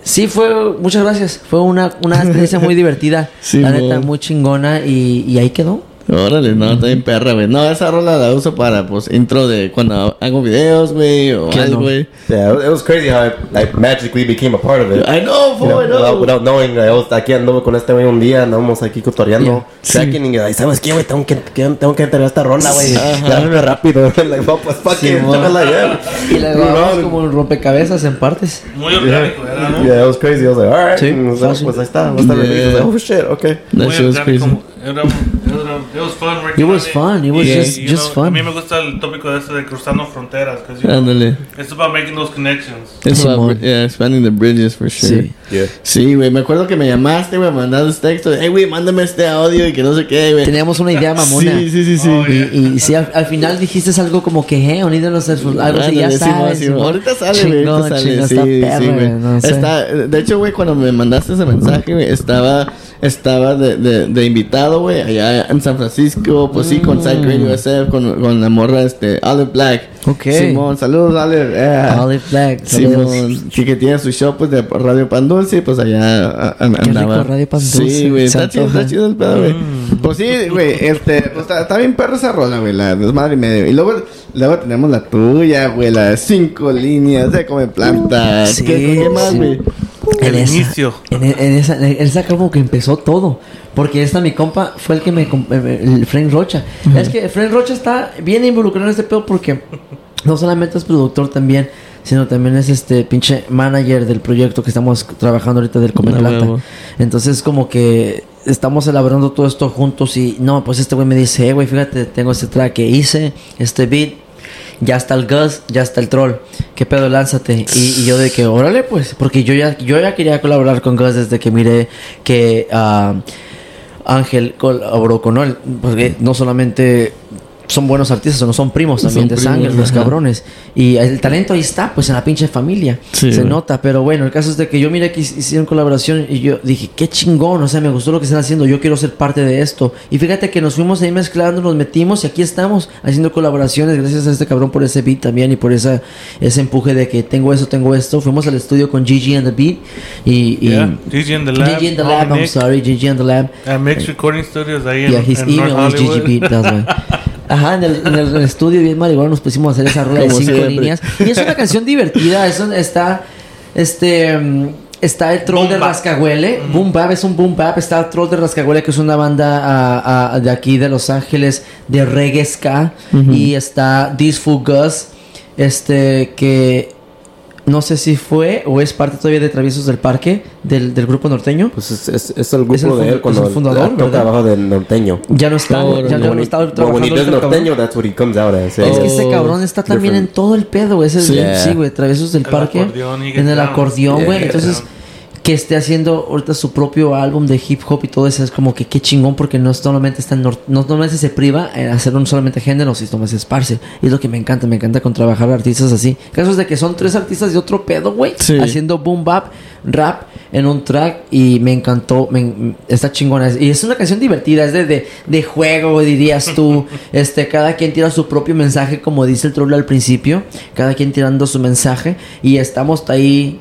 sí, fue. Muchas gracias. Fue una, una experiencia muy divertida. Sí, la neta, muy chingona. Y, y ahí quedó. Órale, no, está bien perra, güey. No, esa rola la uso para, pues, intro de cuando hago videos, güey, o ¿Qué algo, güey. Yeah, it was crazy how I like magically became a part of it. I know, You fool, know, I know. without, without knowing, I was, aquí ando con este güey un día, andamos aquí cotoreando, Yeah. tracking, y ¿sabes qué, güey? Tengo que, que- tengo que entrar esta ronda, güey. Dale rápido. like, well, pues, fuck Sí, it. like, yeah. Y la grabamos como un rompecabezas en partes. Muy orgánico, ¿verdad? no? Yeah, it was crazy. I was like, alright. Sí, pues ahí está. Va a estar oh shit, okay. That shit was crazy. Era, era, it was fun working It was on fun. It was Y, just, you just know, A fun. mí me gusta el tópico de este de cruzando fronteras. 'cause, you know, Ándale. It's about making those connections. It's Simón. about, yeah, expanding the bridges for sure. Sí. Yeah. Sí, güey, me acuerdo que me llamaste, güey, mandaste texto. Hey, güey, mándame este audio y que no sé qué, güey. Teníamos una idea mamona. Sí, sí, sí, sí. Oh, Y, y, y sí, al, al final dijiste algo como que, eh, unidos los esfuerzos, algo así, ya Ándale, Simón, sabes. Simón. Simón. Ahorita sale, güey. Chingón, Ahorita sale. chingón, Sí, está sí, güey. güey, no sé. Está, de hecho, güey, cuando me mandaste ese mensaje, güey, estaba, estaba de, de, de invitado, güey, allá en San Francisco, pues sí, con Side Radio SF, con, con la morra, este, Olive Black. Mm. Ok. Simón, saludos, Olive. eh. Olive Black, saludos. Simón, que, que tiene su show, pues, de Radio Pan Dulce, pues allá a- a- Qué andaba. rico, Radio Pan Sí, Dulce, güey, está chido, está chido el pedo, güey. Pues sí, güey, este, pues está, está bien perro esa rola, güey, la desmadre y medio. Y luego, luego tenemos la tuya, güey, la de cinco líneas de come plantas. Sí, ¿Qué, qué más, sí. En El esa- inicio. En, en esa, en esa como que empezó todo. Porque esta mi compa fue el que me... comp- eh, El Frank Rocha. Es que Frank Rocha está bien involucrado en este pedo porque no solamente es productor también, sino también es este pinche manager del proyecto que estamos trabajando ahorita del Come Plata. Entonces como que estamos elaborando todo esto juntos y no, pues este güey me dice, eh, güey, fíjate, tengo este track que hice, este beat, ya está el Gus, ya está el troll, qué pedo, lánzate. Y, yo de que, órale, pues, porque yo ya, yo ya quería colaborar con Gus desde que miré que ah, Ángel colaboró con él, porque no solamente son buenos artistas, no son primos también Son de primos, sangre, los cabrones. Y el talento ahí está, pues en la pinche familia. Sí, se güey. nota, pero bueno, el caso es de que yo miré que hic- hicieron colaboración y yo dije, qué chingón, o sea, me gustó lo que están haciendo, yo quiero ser parte de esto. Y fíjate que nos fuimos ahí mezclando, nos metimos y aquí estamos haciendo colaboraciones, gracias a este cabrón por ese beat también y por esa, ese empuje de que tengo eso, tengo esto. Fuimos al estudio con Gigi and the Beat y... y Yeah, Gigi and the Lab, Gigi and the Lab, I'm Nick. sorry, Gigi and the Lab. Mix Recording Studios ahí en, Yeah, his en email North is Hollywood. That's. Ajá, en el, en el- estudio bien marihuana nos pusimos a hacer esa rola de cinco siempre. líneas. Y es una canción divertida, es un- está, este, mm, está el troll Boom de. Rascahuele, Boom Bap es un Boom Bap, está el troll de Rascahuele que es una banda de aquí de Los Ángeles de reggae ska y está This Fool Gus, este, que no sé si fue o es parte todavía de Traviesos del Parque, del, del grupo norteño. Pues es, es, es el grupo Es el de él cuando es el fundador, toca ¿verdad? abajo del norteño. Ya no está, Oh, ya, ya no when he- está when trabajando he does este cabrón. norteño, that's what he comes out as. Es que ese Oh, cabrón está también different. en todo el pedo, güey. Ese es Yeah. sí, güey. Traviesos del El parque. he En el acordeón, güey. Yeah. Entonces, que esté haciendo ahorita su propio álbum de hip hop y todo eso es como que qué chingón porque no solamente está en nor- no solamente se priva en hacer un solamente género, sino se esparce. Y es lo que me encanta, me encanta con trabajar artistas así. Casos de que son tres artistas de otro pedo, güey. Sí. Haciendo boom bap, rap en un track y me encantó, me- está chingona. Y es una canción divertida, es de, de, de juego, dirías tú. este, cada quien tira su propio mensaje, como dice el troll al principio. Cada quien tirando su mensaje. Y estamos ahí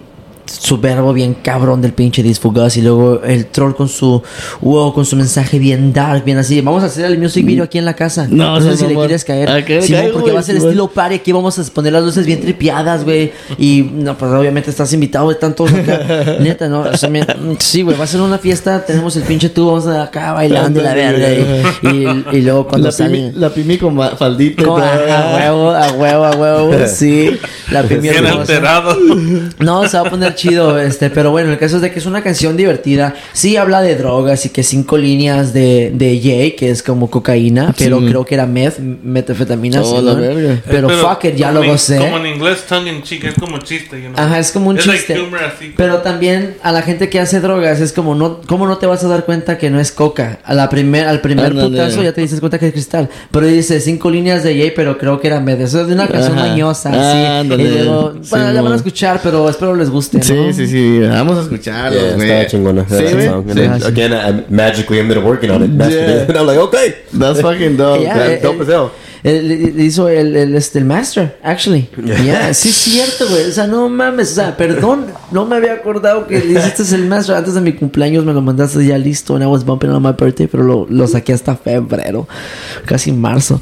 su verbo bien cabrón del pinche disfugaz y luego el troll con su wow con su mensaje bien dark bien así. Vamos a hacer el music video aquí en la casa. No, sé no, si no, le quieres caer. ¿A qué le Simón, caigo, porque va a ser Simón. estilo party. Aquí vamos a poner las luces bien tripiadas güey. Y no pues obviamente estás invitado de tantos acá. Neta no O sea, me- sí güey va a ser una fiesta. Tenemos el pinche tubo vamos a acá bailando la verga y, y, y luego cuando La sale pimi, la pimi con faldita. a huevo, a huevo, a huevo. Sí, la pimi Bien alterado. No, se va a poner chido, este, pero bueno, el caso es de que es una canción divertida. Sí habla de drogas y que cinco líneas de, de Jay, que es como cocaína, pero Sí. creo que era meth, metafetamina. Oh, ¿sí, la no? verga. Pero, Eh, fuck it, ya como lo gocé. Como en inglés, tongue in cheek, es como chiste, you know. Ajá, es como un like chiste. humor así. Pero también a la gente que hace drogas es como no, ¿cómo no te vas a dar cuenta que no es coca? A la primer, al primer Ándale. putazo ya te dices cuenta que es cristal. Pero dice cinco líneas de Jay, pero creo que era medio. Eso es de una canción Ajá. mañosa, sí. Y luego, Sí, bueno, la van a escuchar, pero espero les guste, ¿no? Sí, sí, sí. Vamos a escucharlos, Yeah, güey. estaba chingona. Sí, that güey. again, I magically ended up working on it. Yeah. And I'm like, okay. That's fucking dope. Yeah, eh, dope as hell. Él le hizo el, el, este, el master, actually. Yeah, sí es cierto, güey. O sea, no mames. O sea, perdón. No me había acordado que le hiciste el master antes de mi cumpleaños. Me lo mandaste ya listo. And I was bumping on my birthday. Pero lo, lo saqué hasta febrero. Casi marzo.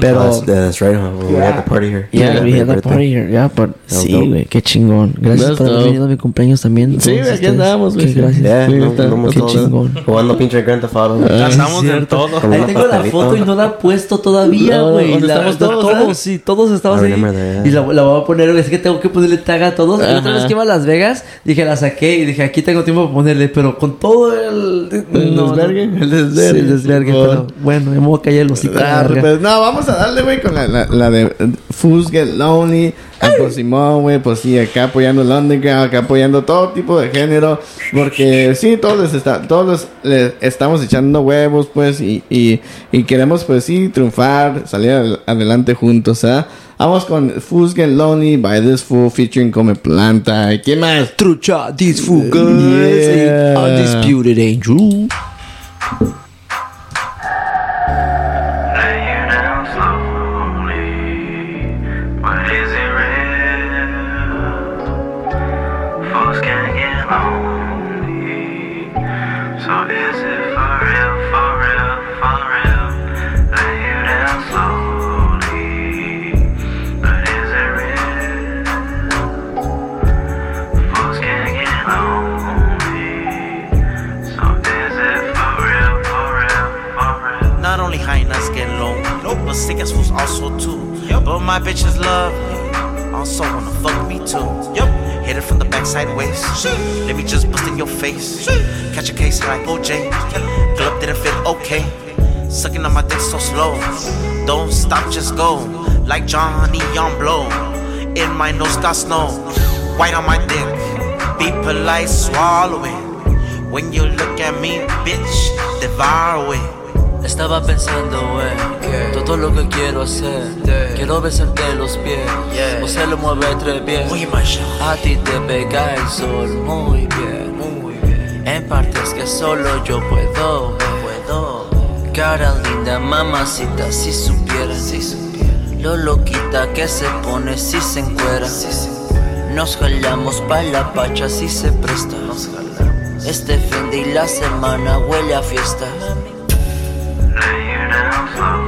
Pero... That's, that's right. Huh? We had the party here. Yeah, we had that party here. Yeah, but sí, güey, qué chingón. Gracias That's por haber venido a mi cumpleaños también. Sí, aquí andamos, güey. Qué gracias. Yeah, no, no qué todo. chingón. Jugando pinche Grand Theft Auto. Andamos en todo. Ahí tengo la foto y no la he puesto todavía, No, güey. ¿dónde La- estamos no, todos, todos, eh? sí, todos estamos ahí. Y la, la voy a poner, es que tengo que ponerle tag a todos. La otra Ajá. vez que iba a Las Vegas, dije, la saqué y dije, aquí tengo tiempo para ponerle, pero con todo el... ¿El desvergue? El desvergue. Sí, el desvergue, Por pero bueno, me voy a callar el hocico. Ah, pues, no, vamos a darle, güey, con la, la, la de Fools Get Lonely. Ah, Pues Simón, güey, pues sí, acá apoyando el underground, acá apoyando todo tipo de género. Porque sí, todos les, está, todos les, les estamos echando huevos, pues, y, y, y queremos, pues sí, triunfar, salir al- adelante juntos, ¿ah? Vamos con Fools Get Lonely by This Fool featuring Come Planta. ¿Y quién más? Trucha, these fugas, Yeah. undisputed angel. Lonely, so is it for real, for real, for real? Lay you down slowly, but is it real? Folks can get lonely, so is it for real, for real, for real? Not only hyenas get lonely, but sick as fools also too. But my bitches love me, also wanna fuck me too. Yup. Hit it from the back sideways. Let me just bust in your face. Catch a case like OJ. Club didn't feel okay. Sucking on my dick so slow. Don't stop, just go. Like Johnny Young Blow. In my nose got snow. White on my dick. Be polite, swallow it. When you look at me, bitch, devour it. Estaba pensando, wey, todo lo que quiero hacer. Quiero besarte los pies, o se lo mueve tres pies. A ti te pega el sol muy bien, muy bien. En partes que solo yo puedo, puedo. Cara linda, mamacita, si supieras, si supieras. Lo loquita que se pone si se encuera. Nos jalamos pa' la pacha si se presta. Este fin de la semana huele a fiesta. Lay you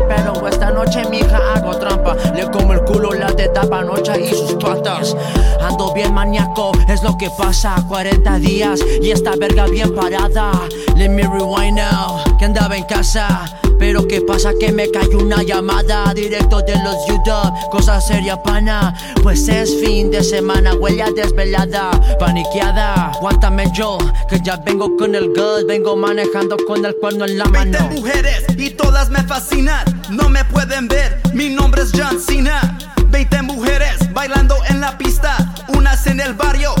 pero esta noche mija hago trampa. Le como el culo la de noche y sus patas. Ando bien maníaco, es lo que pasa. 40 días y esta verga bien parada. Let me rewind now, que andaba en casa. Pero qué pasa que me cayó una llamada directo de los YouTube, cosa seria pana. Pues es fin de semana, huella desvelada, paniqueada. Aguántame yo, que ya vengo con el good, vengo manejando con el cuerno en la mano. Veinte mujeres y todas me fascinan. No me pueden ver, mi nombre es John Cena. 20 mujeres bailando en la pista, unas en el barrio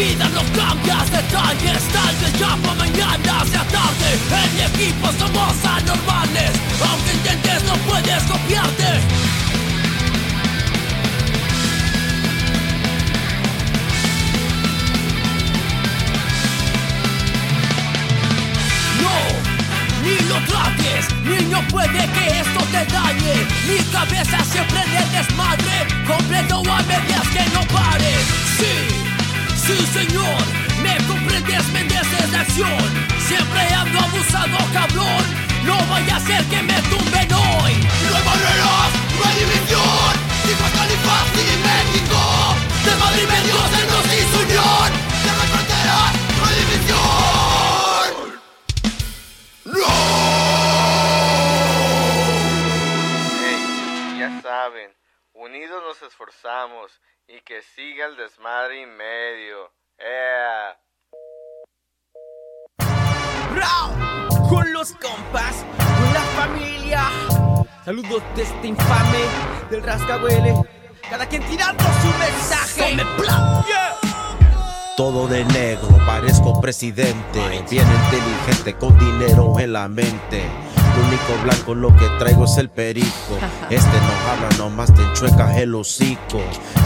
vida no cambias detalles Tal vez ya para mañana sea tarde. En mi equipo somos anormales Aunque intentes no puedes copiarte No, ni lo trates, niño puede que esto te dañe. Mi cabeza siempre el desmadre Completo a medias que no pare Sí, sí señor Me comprendes, me entiendes de acción. Siempre ando abusado, cabrón. No vaya a ser que me tumben hoy. No hay barreras, no hay división. Dijo Califas y México. De Madrid medio se nos hizo unión Ya no hay fronteras, no hay división. Hey, ya saben, unidos nos esforzamos y que siga el desmadre y medio. Bravo, con los compas, con la familia. Saludos de este infame del rascahuele. Cada quien tirando su mensaje. Yeah. Todo de negro, parezco presidente. Bien inteligente, con dinero en la mente. Lo único blanco lo que traigo es el perico. Este no habla, nomás te enchuecas el hocico.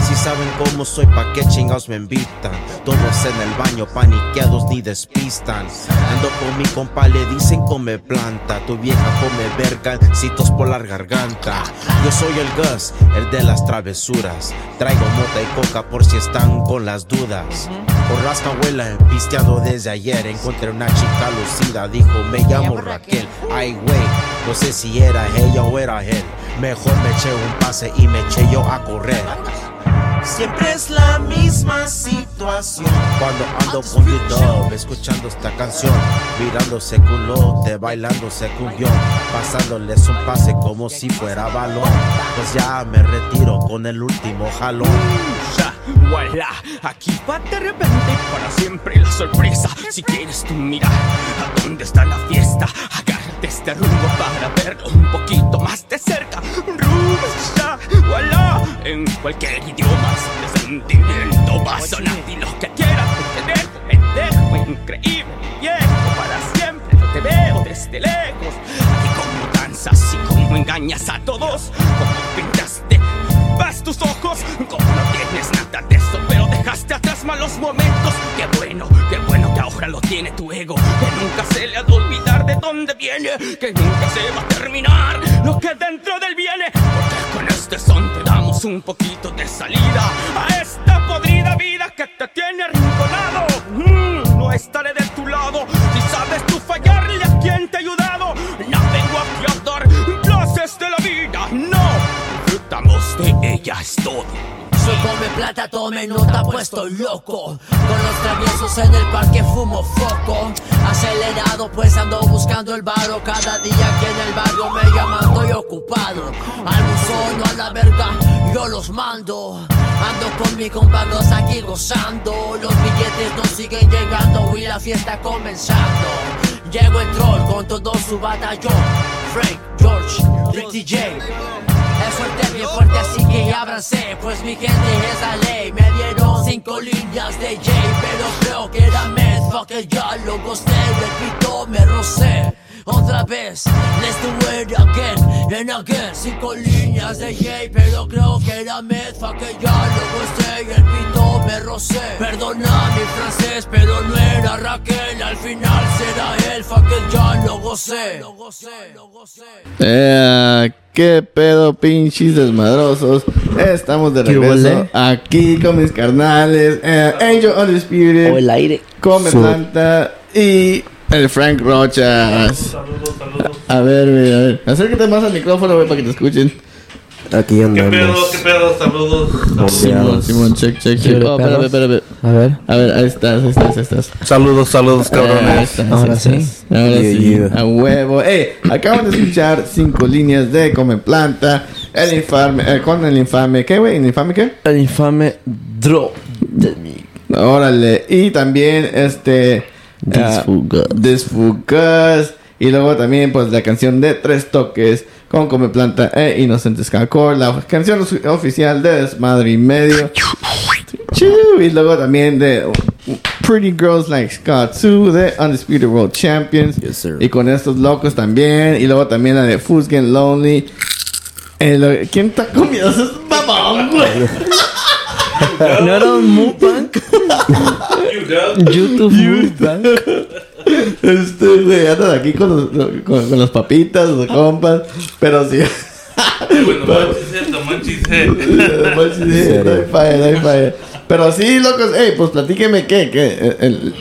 Si saben cómo soy, pa' qué chingados me invitan. Todos en el baño, paniqueados ni despistan. Ando con mi compa, le dicen come planta. Tu vieja come verga, citos por la garganta. Yo soy el Gus, el de las travesuras. Traigo mota y coca por si están con las dudas. Por las cahuelas, pisteado desde ayer. Encontré una chica lucida, dijo me llamo Raquel. Ay, güey, no sé si era ella o era él. Mejor me eché un pase y me eché yo a correr. Siempre es la misma situación. Cuando ando con YouTube, escuchando esta canción, mirándose culote, bailándose cumbión, pasándoles un pase como si fuera balón. Pues ya me retiro con el último jalón. Voilà, aquí va de repente para siempre la sorpresa. Si quieres tú mirar a dónde está la fiesta, agárrate este rumbo para verlo un poquito más de cerca. Ya, voilà, en cualquier idioma de sentimiento va a sonar y lo que quieras te dejo, pendejo, increíble, viejo, para siempre yo te veo desde lejos. Y cómo danzas y cómo engañas a todos, cómo pintaste vas tus ojos, como no tienes nada de eso, dejaste atrás malos momentos. Qué bueno, qué bueno que ahora lo tiene tu ego, que nunca se le ha de olvidar de dónde viene, que nunca se va a terminar lo que dentro del viene. Porque con este son te damos un poquito de salida a esta podrida vida que te tiene arrinconado. Mm, no estaré de tu lado si sabes tú fallarle a quien te ha ayudado. No vengo aquí a dar clases de la vida, no. Disfrutamos de ella, es todo. Soy come plata, tome nota, puesto loco. Con los traviesos en el parque fumo foco. Acelerado, pues ando buscando el barro. Cada día aquí en el barrio me llaman, estoy ocupado. Al buzón o a la verga, yo los mando. Ando con mi compañeros aquí gozando. Los billetes no siguen llegando y la fiesta comenzando. Llego el troll con todo su batallón. Frank, George, Ricky J. Es fuerte, bien fuerte, así que ábranse, pues mi gente es la ley. Me dieron cinco líneas de J, pero creo que era fuck it, ya lo gocé, repito, me rocé. Otra vez, let's do it again and again. Cinco líneas de J, pero creo que era meth, fuck it, ya lo gocé, y el pito me rocé. Perdona mi francés, pero no era Raquel, al final será él, fuck it, ya lo gocé. Lo gocé, lo gocé. Eh, ¿Qué pedo, pinches desmadrosos? Estamos de ¿Qué regreso aquí con mis carnales. eh, Angel Undisputed. O el aire. Come Planta y el Frank Rochas. A ver, güey, a ver. Acércate más al micrófono, güey, para que te escuchen. Aquí ¿Qué andamos. pedo? ¿Qué pedo? Saludos. Simón, Simón, check, check, ¿Qué check. Oh, espérame, espérame. A ver. A ver, ahí estás, ahí estás, ahí estás. Saludos, saludos, Ahí cabrones. estás, Ahora ahí sí. estás. Ahora Yeah, sí. yeah. A huevo. Ey, acaban de escuchar cinco líneas de Come Planta. El infame, eh, con el infame, ¿qué, güey? ¿El infame qué? El infame Dro de mí. Órale. Y también este. Disfugaz. ah, Disfugaz. Y luego también, pues, la canción de Tres Toques con Come Planta e Inocentes Calcor. La canción ofi- oficial de Desmadre y Medio. Y luego también de Pretty Girls Like Scott Sue de Undisputed World Champions. Yes, sir. Y con estos locos también. Y luego también la de Fools Get Lonely. Eh, lo- ¿Quién está comiendo? Es babón, güey. ¿No era un YouTube mukbang. Este, güey, anda de aquí con los, con, con los papitas, los compas. Pero sí. Bueno, manches, eh, the munchies, eh. Sí, no hay falla, no hay falla. Pero sí, locos, ey, pues platíqueme qué, qué, eh, el-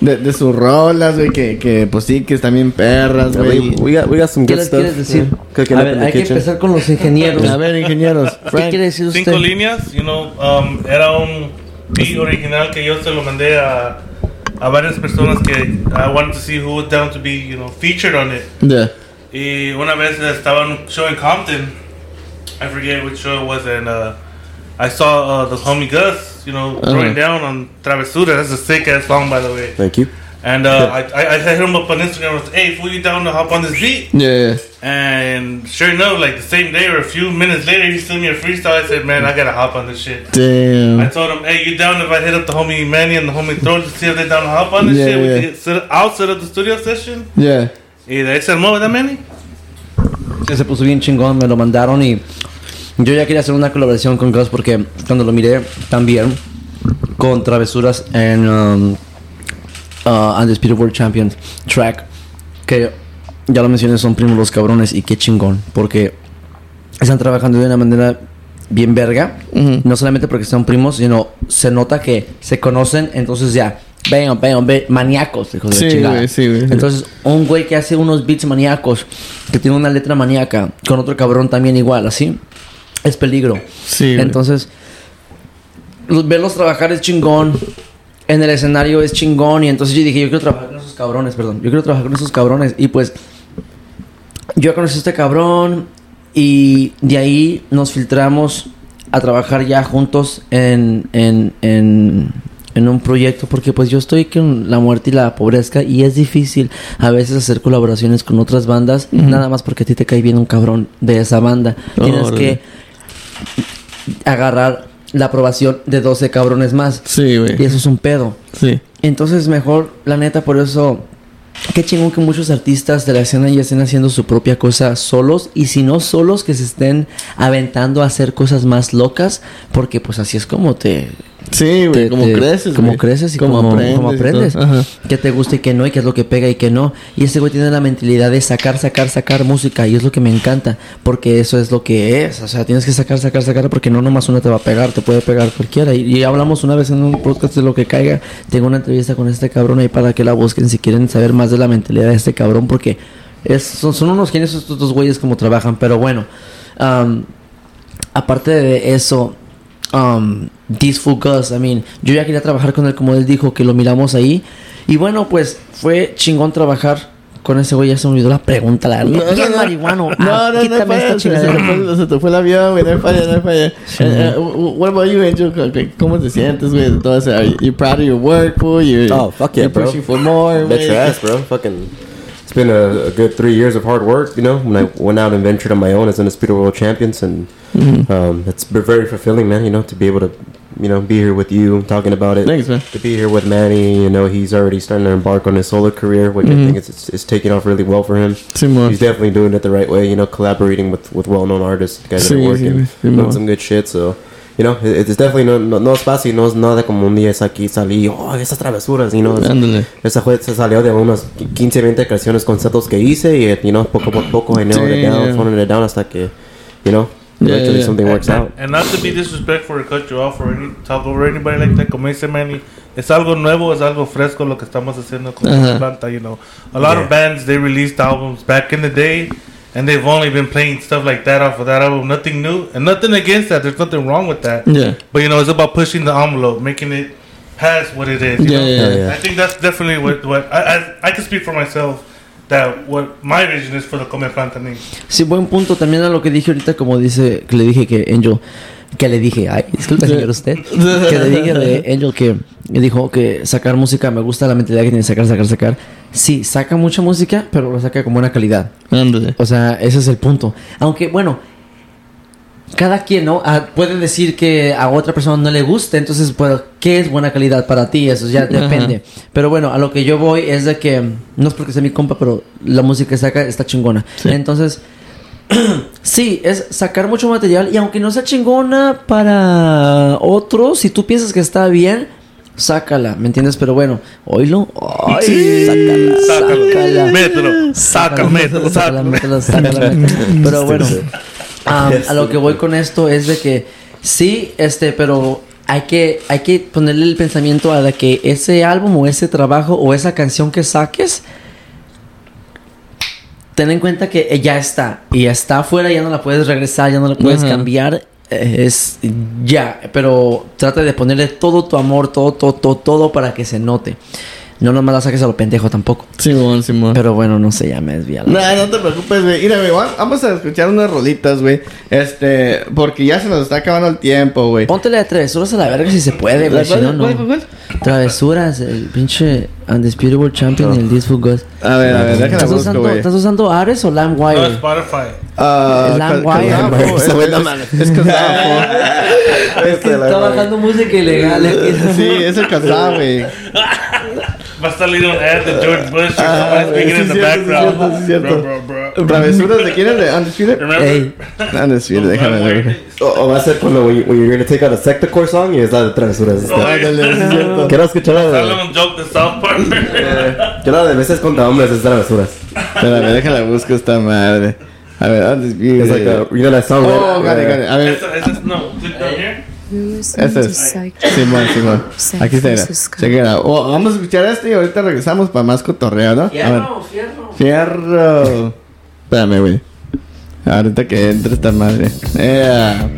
de, de sus rolas, güey, que, que pues sí, que están bien perras, güey. we, we got we got some ¿Qué good les stuff. quieres decir? Yeah. A ver, hay que kitchen. empezar con los ingenieros. A ver, ingenieros. ¿Qué Frank. quiere decir usted? Cinco líneas, you know, um, era un beat original que yo se lo mandé a, a varias personas que I wanted to see who was down to be, you know, featured on it. Yeah. Y una vez estaba en un show en Compton, I forget which show it was, and uh, I saw uh, the homie Gus, you know, Uh-huh. throwing down on Travesura. That's a sick ass song, by the way. Thank you. And uh, I, I, I hit him up on Instagram. I was, hey, fool, you down to hop on this beat? Yeah. And sure enough, like the same day or a few minutes later, he sent me a freestyle. I said, man, I gotta hop on this shit. I Damn. told him, hey, you down if I hit up the homie Manny and the homie Throw to see if they down to hop on this Yeah, shit? We yeah. could set, I'll set up the studio session. Yeah. Y de ahí se armó, ¿verdad, Manny? Se puso bien chingón, me lo mandaron y yo ya quería hacer una colaboración con Gus porque cuando lo miré también con travesuras en um, uh, Undisputed World Champions track que ya lo mencioné son primos los cabrones y qué chingón porque están trabajando de una manera bien verga no solamente porque son primos sino se nota que se conocen entonces ya ven ven ven maníacos hijos de Sí, la chingada. güey, sí, güey. entonces un güey que hace unos beats maníacos que tiene una letra maníaca con otro cabrón también igual así es peligro. Sí, entonces los- verlos trabajar es chingón en el escenario es chingón y entonces yo dije yo quiero trabajar con esos cabrones perdón yo quiero trabajar con esos cabrones y pues yo conocí a este cabrón y de ahí nos filtramos a trabajar ya juntos en, en, en, en un proyecto porque pues yo estoy con la muerte y la pobreza y es difícil a veces hacer colaboraciones con otras bandas nada más porque a ti te cae bien un cabrón de esa banda. Tienes que agarrar la aprobación de 12 cabrones más Sí, güey. y eso es un pedo Sí. entonces mejor, la neta, por eso, qué chingón que muchos artistas de la escena ya estén haciendo su propia cosa solos y si no solos, que se estén aventando a hacer cosas más locas, porque pues así es como te... Sí, güey, como te- creces, Como creces y Como como, aprendes como aprendes. Qué te gusta y qué no, y qué es lo que pega y qué no. Y este güey tiene la mentalidad de sacar, sacar, sacar música y es lo que me encanta, porque eso es lo que es. O sea, tienes que sacar, sacar, sacar, porque no nomás una te va a pegar, te puede pegar cualquiera. Y, y hablamos una vez en un podcast de lo que caiga. Tengo una entrevista con este cabrón ahí para que la busquen si quieren saber más de la mentalidad de este cabrón, porque es, son, son unos genios estos dos güeyes como trabajan. Pero bueno, am, aparte de eso, um, This Fool Gus. I mean, yo ya quería trabajar con él como él dijo que lo miramos ahí. Y bueno, pues fue chingón trabajar con ese güey. Ya se me olvidó la pregunta, la verdad. No, Bien no, no. marihuano. No, Ah, no, no, quítame falla, esta se, se, chingadera. te fue, se te fue el avión, güey, no falla, no falla. Eh, eh, what about you, Angel? ¿Cómo te sientes, güey? eso? Are you proud of your work? You're, Oh, fuck yeah, you're bro. pushing for more, Bet your güey. ass, bro. Fucking. It's been a, a good three years of hard work, you know. When I went out and ventured on my own as Undisputed World Champions, and Mhm. um, it's been very fulfilling, man. You know, to be able to, you know, be here with you talking about it. Thanks, man. To be here with Manny, you know, he's already starting to embark on his solo career, which Mhm. I think is it's, it's taking off really well for him. He's definitely doing it the right way. You know, collaborating with with well-known artists, guys that are working, doing some good shit. So. You know, it- it's definitely no, no, no es fácil, no es nada como un día es aquí salí, oh, esas travesuras, you know. Ándale. esa fue, se salió de unas 15, 20 canciones, conceptos que hice y, you know, poco a poco, I nailed it down, phoning it down hasta que, you know, Yeah, eventually yeah. something works out. And not to be disrespectful or cut you off or any, talk over anybody like that, como dice Manny, es algo nuevo, es algo fresco lo que estamos haciendo con Ajá. la planta, you know. A lot Yeah. of bands, they released albums back in the day, and they've only been playing stuff like that off of that album, nothing new, and nothing against that, there's nothing wrong with that. Yeah. But, you know, it's about pushing the envelope, making it past what it is, you Yeah, know. yeah, yeah. I think that's definitely what, what I, I, I can speak for myself, that what my vision is for the Come Planta Name. Sí, buen punto. También a lo que dije ahorita, como dice, que le dije que Angel, que le dije, ay, disculpe señor usted, que le dije de Angel que dijo que sacar música, me gusta la mentalidad que tiene sacar, sacar, sacar. Sí, saca mucha música, pero lo saca con buena calidad. Ándale. O sea, ese es el punto. Aunque, bueno, cada quien, ¿no? Ah, puede decir que a otra persona no le gusta, entonces, pues, ¿qué es buena calidad para ti? Eso ya Ajá. depende. Pero bueno, a lo que yo voy es de que, no es porque sea mi compa, pero la música que saca está chingona. Entonces, sí, es sacar mucho material y aunque no sea chingona para otros, si tú piensas que está bien, sácala, ¿me entiendes? Pero bueno, oílo. Ay, Sí. sácala, Sácalo. sácala. Mételo. Saca, mételo, sácala, mételo, sácala, mételo. Pero bueno, a lo que voy con esto es de que sí, este, pero hay que, hay que ponerle el pensamiento a que ese álbum o ese trabajo o esa canción que saques, ten en cuenta que ya está y ya está afuera, ya no la puedes regresar, ya no la puedes cambiar. eh, Es ya, pero trata de ponerle todo tu amor, todo, todo, todo, todo para que se note. No nomás la saques a lo pendejo tampoco. Simón, Simón. Pero bueno, no sé, ya me desvía No, no te preocupes, güey. Mira, güey, va- vamos a escuchar unas rolitas, güey. Este, porque ya se nos está acabando el tiempo, güey. Póntele de travesuras a la verga si se puede, güey. Si no, no. Travesuras, el pinche Undisputed World Champion y el Disful Ghost. A ver, a ver, déjala ¿Estás busco, usando, güey. ¿Estás usando Ares o No, LimeWire? Spotify. Ah, LimeWire. Kazafo, Esa es- güey, no es-. Es Kazafo. Es que está bajando música ilegal. eh. Sí, es el Kazafo, güey. Va a salir un ad de George Bush Ah, speaking sí, in the cierto, sí, background. cierto, sí, cierto. Bro, bro, bro. ¿Travesuras de quién es? ¿De Undisputed? Remember? Ey. Undisputed, déjame ver. O, o va a ser cuando when, you- when you're gonna take out a Sectacore song y es la de travesuras. Oh. Ándale, sí, es cierto. Quiero escuchar la Sale de... un joke de South Park. Yo la de veces contra hombres es travesuras. Espérame, déjala busco esta madre. A ver, Undisputed. It's like a, you know that song, Oh, got it, got it. A ver, Esa- esa es- no. Ese es. Simón, Simón. Aquí está, mira. Chequera. Oh, vamos a escuchar este y ahorita regresamos para más cotorreo, ¿no? A ver. Fierro, fierro. Fierro. Espérame, güey. Ahorita que entre esta madre. No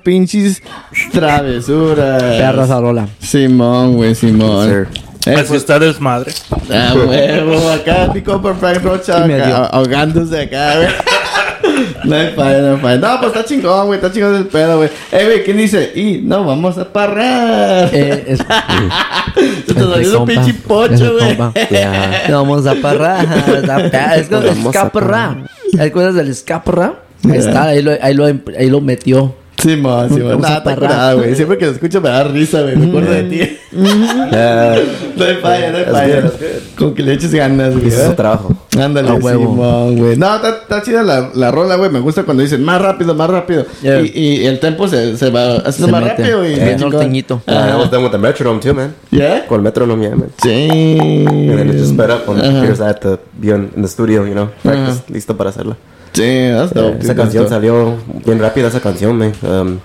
Pinches travesuras. Perra zarola. Simón, güey, Simón. Eh, Así está desmadre. Ah, huevo, acá mi compa Frank Rocha acá, ahogándose acá, güey. No hay falla, no hay falla. No, pues está chingón, güey, está chingón el pedo, güey. Eh, güey, ¿quién dice? Y no vamos a parrar. Eh, es- Se te salió un pinche pocho, güey. Vamos a parrar. Es como a escaparra. ¿Hay cosas del escaparra? Ahí está, ahí lo, ahí lo, ahí lo metió. Simón, Simón. Vamos Nah, a está curado, güey. Siempre que lo escucho me da risa, güey. Me acuerdo de ti. No hay falla, no hay falla. Con que le eches ganas, güey. Es ¿eh? su trabajo. Ándale. Simón, güey. No, está, chida la, la rola, güey. Me gusta cuando dicen más rápido, más rápido. Y, y el tempo se, se va haciendo Se más rápido. Y bien chingón. norteñito. Uh, I was done with the metronome too, man. Yeah? Con el metronome, yeah, man. Sí. And then it just sped up on the Ajá. computers. I had to be on, in the studio, you know, practice, listo para hacerla. Sí, that's Yeah, dope. esa dude, canción that's dope. salió bien rápida, esa canción, man. Um,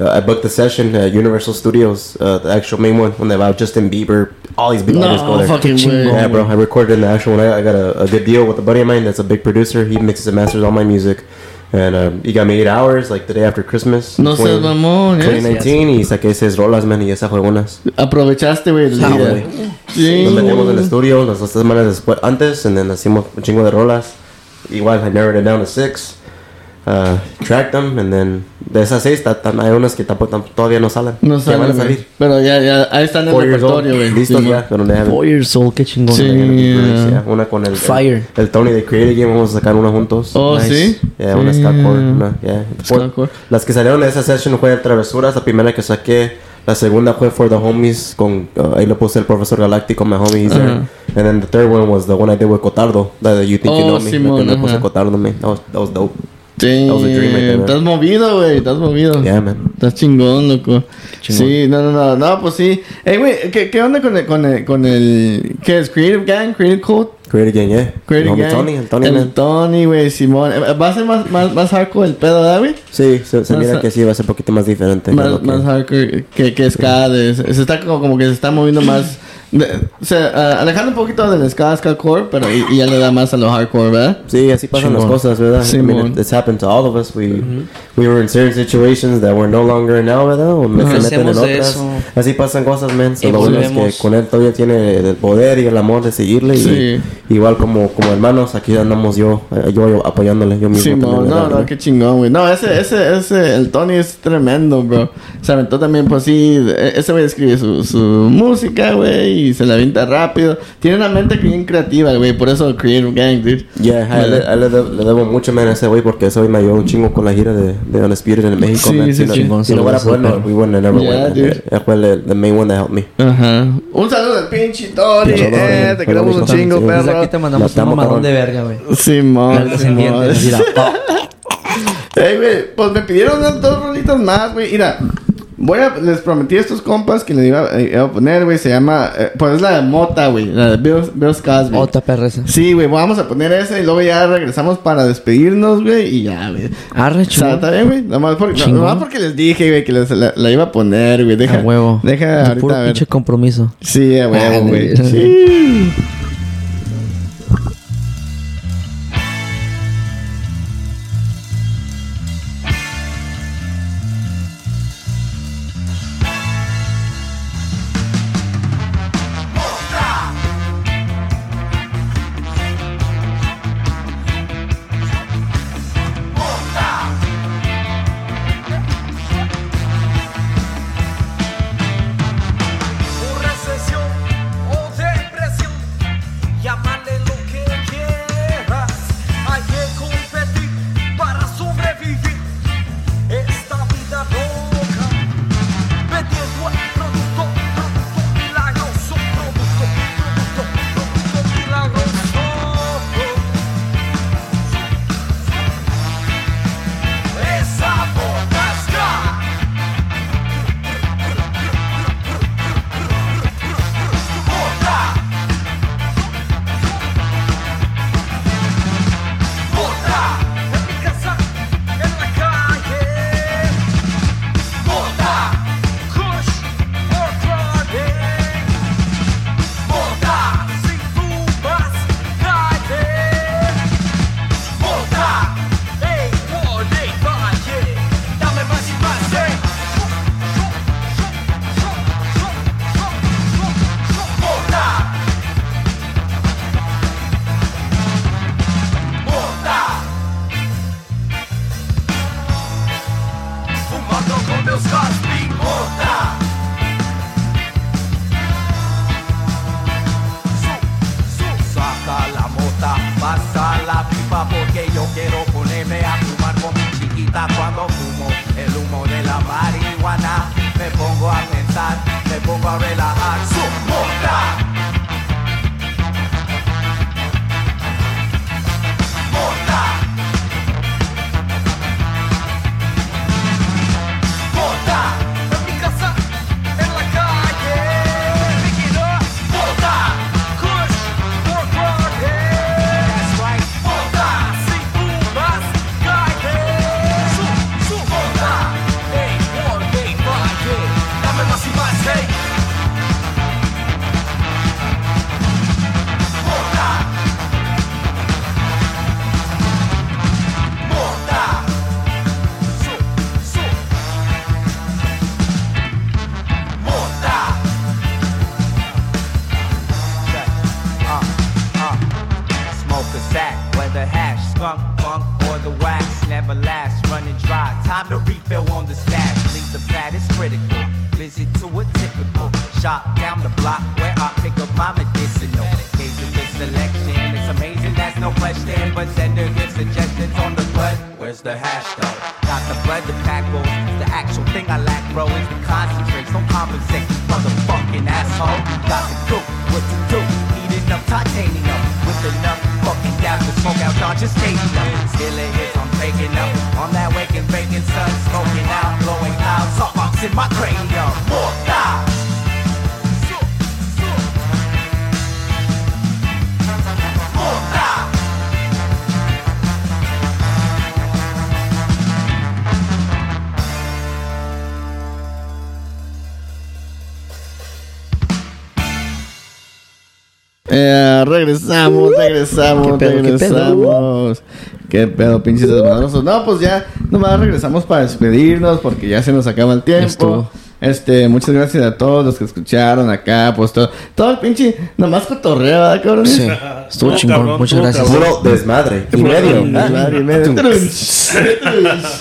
uh, I booked the session at Universal Studios, uh, the actual main one, when they have Justin Bieber, all these big No artists go there. fucking way. Yeah, bro. I recorded in the actual one. I, I got a, a good deal with a buddy of mine that's a big producer. He mixes and masters all my music. And um, he got me eight hours, like the day after Christmas. No seas mamón, ¿eh? 2019, y saqué seis rolas, man, y esa fue unas. Aprovechaste, güey, el día. güey. Sí. Nos metimos en el estudio las dos semanas después, antes, and then hicimos un chingo de rolas. Igual, I narrowed it down to six. Uh, tracked them, and then de esas seis, ta- ta- hay unas que tampoco, tam- todavía no salen. No Ya van a salir. Pero ya, ya, ahí están en el Four years old, repertorio, güey. Listos Simón. ya, pero haven't- Four years old, qué chingón. Sí, yeah. yeah. Una con el, Fire. el, el Tony de Creative Game, vamos a sacar una juntos. Oh, ¿sí? Yeah, una Sí. Skycore, una. Las que salieron de esa session fue Travesuras, la primera que saqué. La segunda fue For the Homies, con, uh, ahí lo puse el Profesor Galáctico, my homie, there. Ajá. And then the third one was the one I did with Cotardo, that You Think You Oh, Know Me. Simón, le puse. Cotardo, man. That was, that was dope. Sí, That was a dream right there, man. estás movido, güey, estás movido. Yeah, man. Estás chingón, loco. Sí, no, no, no, no, pues sí. Ey, güey, ¿qué, ¿qué onda con el, con el, con el, qué es? Creative Gang, Creative Code? Creative Gang. Creative El homie Gang. Tony, el Tony, el. Tony, güey, Simón. Eh, ¿Va a ser más, más, más hardcore el pedo, ¿verdad, güey? Sí, se, mira que sí va a ser un poquito más diferente. Más, que- más hardcore que, que ska. de- se está como, como que se está moviendo más. De- o sea, ah, alejando un poquito del ska, ska core, pero y, y ya le da más a lo hardcore, ¿verdad? Sí, así pasan las Simón. cosas, ¿verdad? I Simón. mean, it- it's happened to all of us. We, we were in certain situations that we're no longer in now, ¿verdad? O se meten en Hacemos otras. eso. Así pasan cosas, man. So, lo bueno es que con él todavía tiene el poder y el amor de seguirle. Sí. Y igual como, como hermanos, aquí andamos yo, eh, yo apoyándole, yo mismo. Simón, también, no, ¿verdad? no, qué chingón, güey. No, ese, ese, ese, el Tony es tremendo, bro. Se aventó también, pues sí, e- ese güey escribe su, su música, güey, y se la avienta rápido. Tiene una mente bien creativa, güey, por eso Creative Gang, dude. Yeah, le, le debo- le debo mucho, man, a ese güey, porque ese güey me ayudó un chingo con la gira de, de Undisputed en México, Sí, man. sí, Si no- chingón, si no saludos, no, we wouldn't have never Yeah, went. dude. Fue el, the main one that helped me. Ajá. Un saludo al pinche Tony, eh, te queremos un chingo, sí. Desde perro. aquí te mandamos un mamadón de verga, güey. Simón, Simón. mira. Ey, güey, pues me pidieron dos rolitas más, güey. Mira, voy a, les prometí a estos compas que les iba, eh, iba a poner, güey. Se llama, eh, pues es la de Mota, güey. La de Bill, Bill Cosby. Otra perreza. Sí, güey, vamos a poner esa y luego ya regresamos para despedirnos, güey. Y ya, güey. Arre, O sea, bien, güey. Nomás porque, Chingón. nomás porque les dije, güey, que les, la, la iba a poner, güey. Deja, A huevo. Deja De ahorita puro a ver. pinche compromiso. Sí, a huevo, Ah, güey. Sí. regresamos, regresamos, ¿Qué pedo, qué regresamos. ¿Qué pedo, pinches desmadrosos? No, pues ya nomás regresamos para despedirnos porque ya se nos acaba el tiempo. estuvo. Este, muchas gracias a todos los que escucharon acá, pues todo, todo el pinche, nomás cotorreo, ¿verdad, cabrón? Sí, estuvo chingón, muchas gracias. Puro desmadre y medio. Desmadre y medio.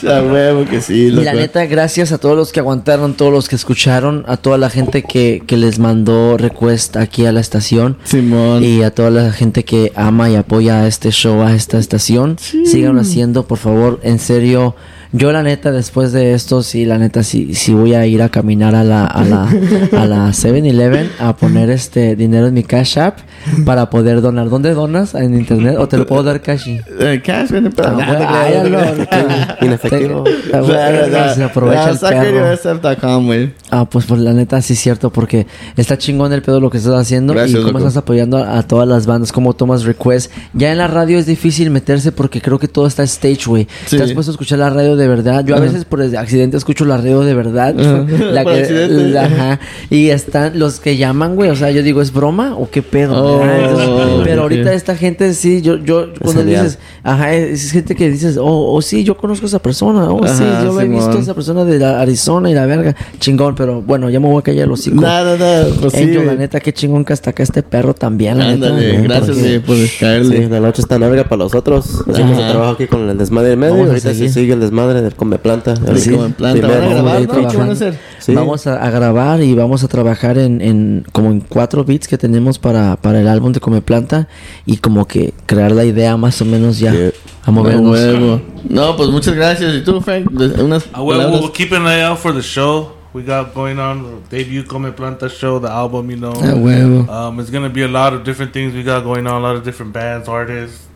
A huevo que sí, Y loco. la neta, gracias a todos los que aguantaron, todos los que escucharon, a toda la gente que, que les mandó request aquí a la estación. Simón. Y a toda la gente que ama y apoya a este show, a esta estación. Sigan haciendo, por favor, en serio. Yo la neta, después de esto, sí, la neta, sí, sí voy a ir a caminar a la, a la, a la 7-Eleven a poner este dinero en mi Cash App para poder donar. ¿Dónde donas? ¿En internet? ¿O te lo puedo dar cash? Eh, cash, Ah, Inefectivo. Ah, bueno, se aprovecha el perro. Güey. Ah, pues por la neta sí es cierto, porque está chingón el pedo lo que estás haciendo Gracias, y cómo loco. estás apoyando a, a todas las bandas, cómo tomas requests. Ya en la radio es difícil meterse porque creo que todo está stage, güey. Sí. Te has puesto a escuchar la radio de verdad. Yo a veces por accidente escucho la radio de verdad. Ajá. la Por que, accidente. la- ajá. Y están los que llaman, güey. O sea, yo digo, ¿es broma o qué pedo? Oh, Ah, entonces, pero ahorita esta gente sí, yo, yo cuando genial. dices, ajá, es, es gente que dices, oh, oh, sí, yo conozco a esa persona. Oh, sí, yo he visto a esa persona de la Arizona y la verga. Chingón, pero bueno, ya me voy a callar los hocico. Nada, nada, pues sí, Angel, la neta, qué chingón que hasta acá este perro también, la neta. Ándale, ¿no? gracias, Porque- por caerle. Sí, la noche está larga para nosotros. Hacemos Ajá. el trabajo aquí con el desmadre en medio. A Ahorita se seguir. sigue el desmadre del come planta. Sí, come planta. Primero. Van a grabar, ¿no? ¿Qué van a hacer? Sí. Vamos a, a grabar y vamos a trabajar en, en como en cuatro beats que tenemos para, para el álbum de Come Planta y como que crear la idea más o menos ya Sí. a movernos. A huevo. No, pues muchas gracias. ¿Y tú, Frank? Unas Uh, well, palabras. we'll keep an eye out for the show we got going on. The debut Come Planta show, the album, you know. Ah, huevo. Um, it's gonna be a lot of different things we got going on, a lot of different bands, artists.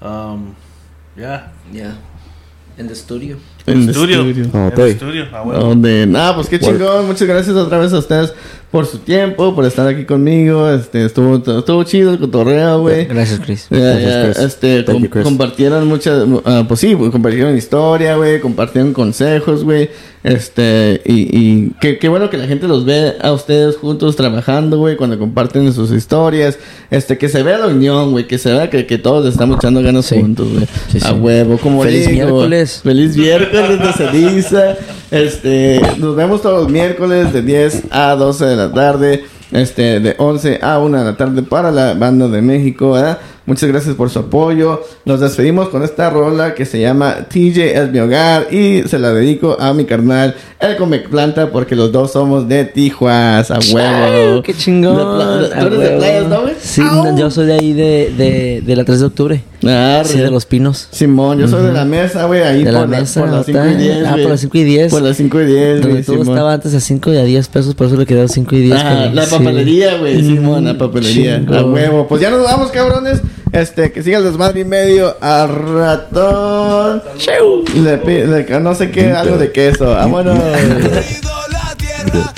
Um, yeah. Yeah. En the studio. En el Studio. estudio. Oh, In the 对 studio. Ah, well. Donde, nada, pues qué chingón. Muchas gracias otra vez a ustedes por su tiempo, por estar aquí conmigo. Este, estuvo, estuvo chido el cotorreo, güey. Gracias, Chris. Gracias, Chris. este, Thank com- you, Chris. compartieron muchas, ah, pues sí, pues, compartieron historia, güey, compartieron consejos, güey, este, y, y qué, qué bueno que la gente los ve a ustedes juntos trabajando, güey, cuando comparten sus historias, este, que se vea la unión, güey, que se vea que, que todos estamos echando ganas Sí. juntos, güey, Sí, a huevo, como Feliz digo, miércoles. feliz miércoles de ceniza, este, nos vemos todos los miércoles de 10 a 12 de la tarde, este, de 11 a 1 de la tarde para la banda de México, ¿verdad? Muchas gracias por su apoyo. Nos despedimos con esta rola que se llama TJ es mi hogar y se la dedico a mi carnal, el Come Planta, porque los dos somos de Tijuas, a huevo. ¡Qué chingón! De ¿Tú eres de playas, no, güey? Sí, no, yo soy de ahí de, de, de la 3 de octubre. Arre. Sí, de los pinos. Simón, yo soy de Ujú. la mesa, güey, ahí de por, la mesa. por las 5 y ¿verdad? 10. Ah, por las 5 y 10. Por las 5 y 10, Donde güey, todo estaba antes a 5 y a 10 pesos, por eso le quedó 5 y 10. Ah, la papelería, güey, Simón, la papelería. A huevo. Pues ya nos vamos, cabrones. Este, que siga el desmadre y medio al ratón. Le, le- no sé qué, algo de queso. Vámonos. tierra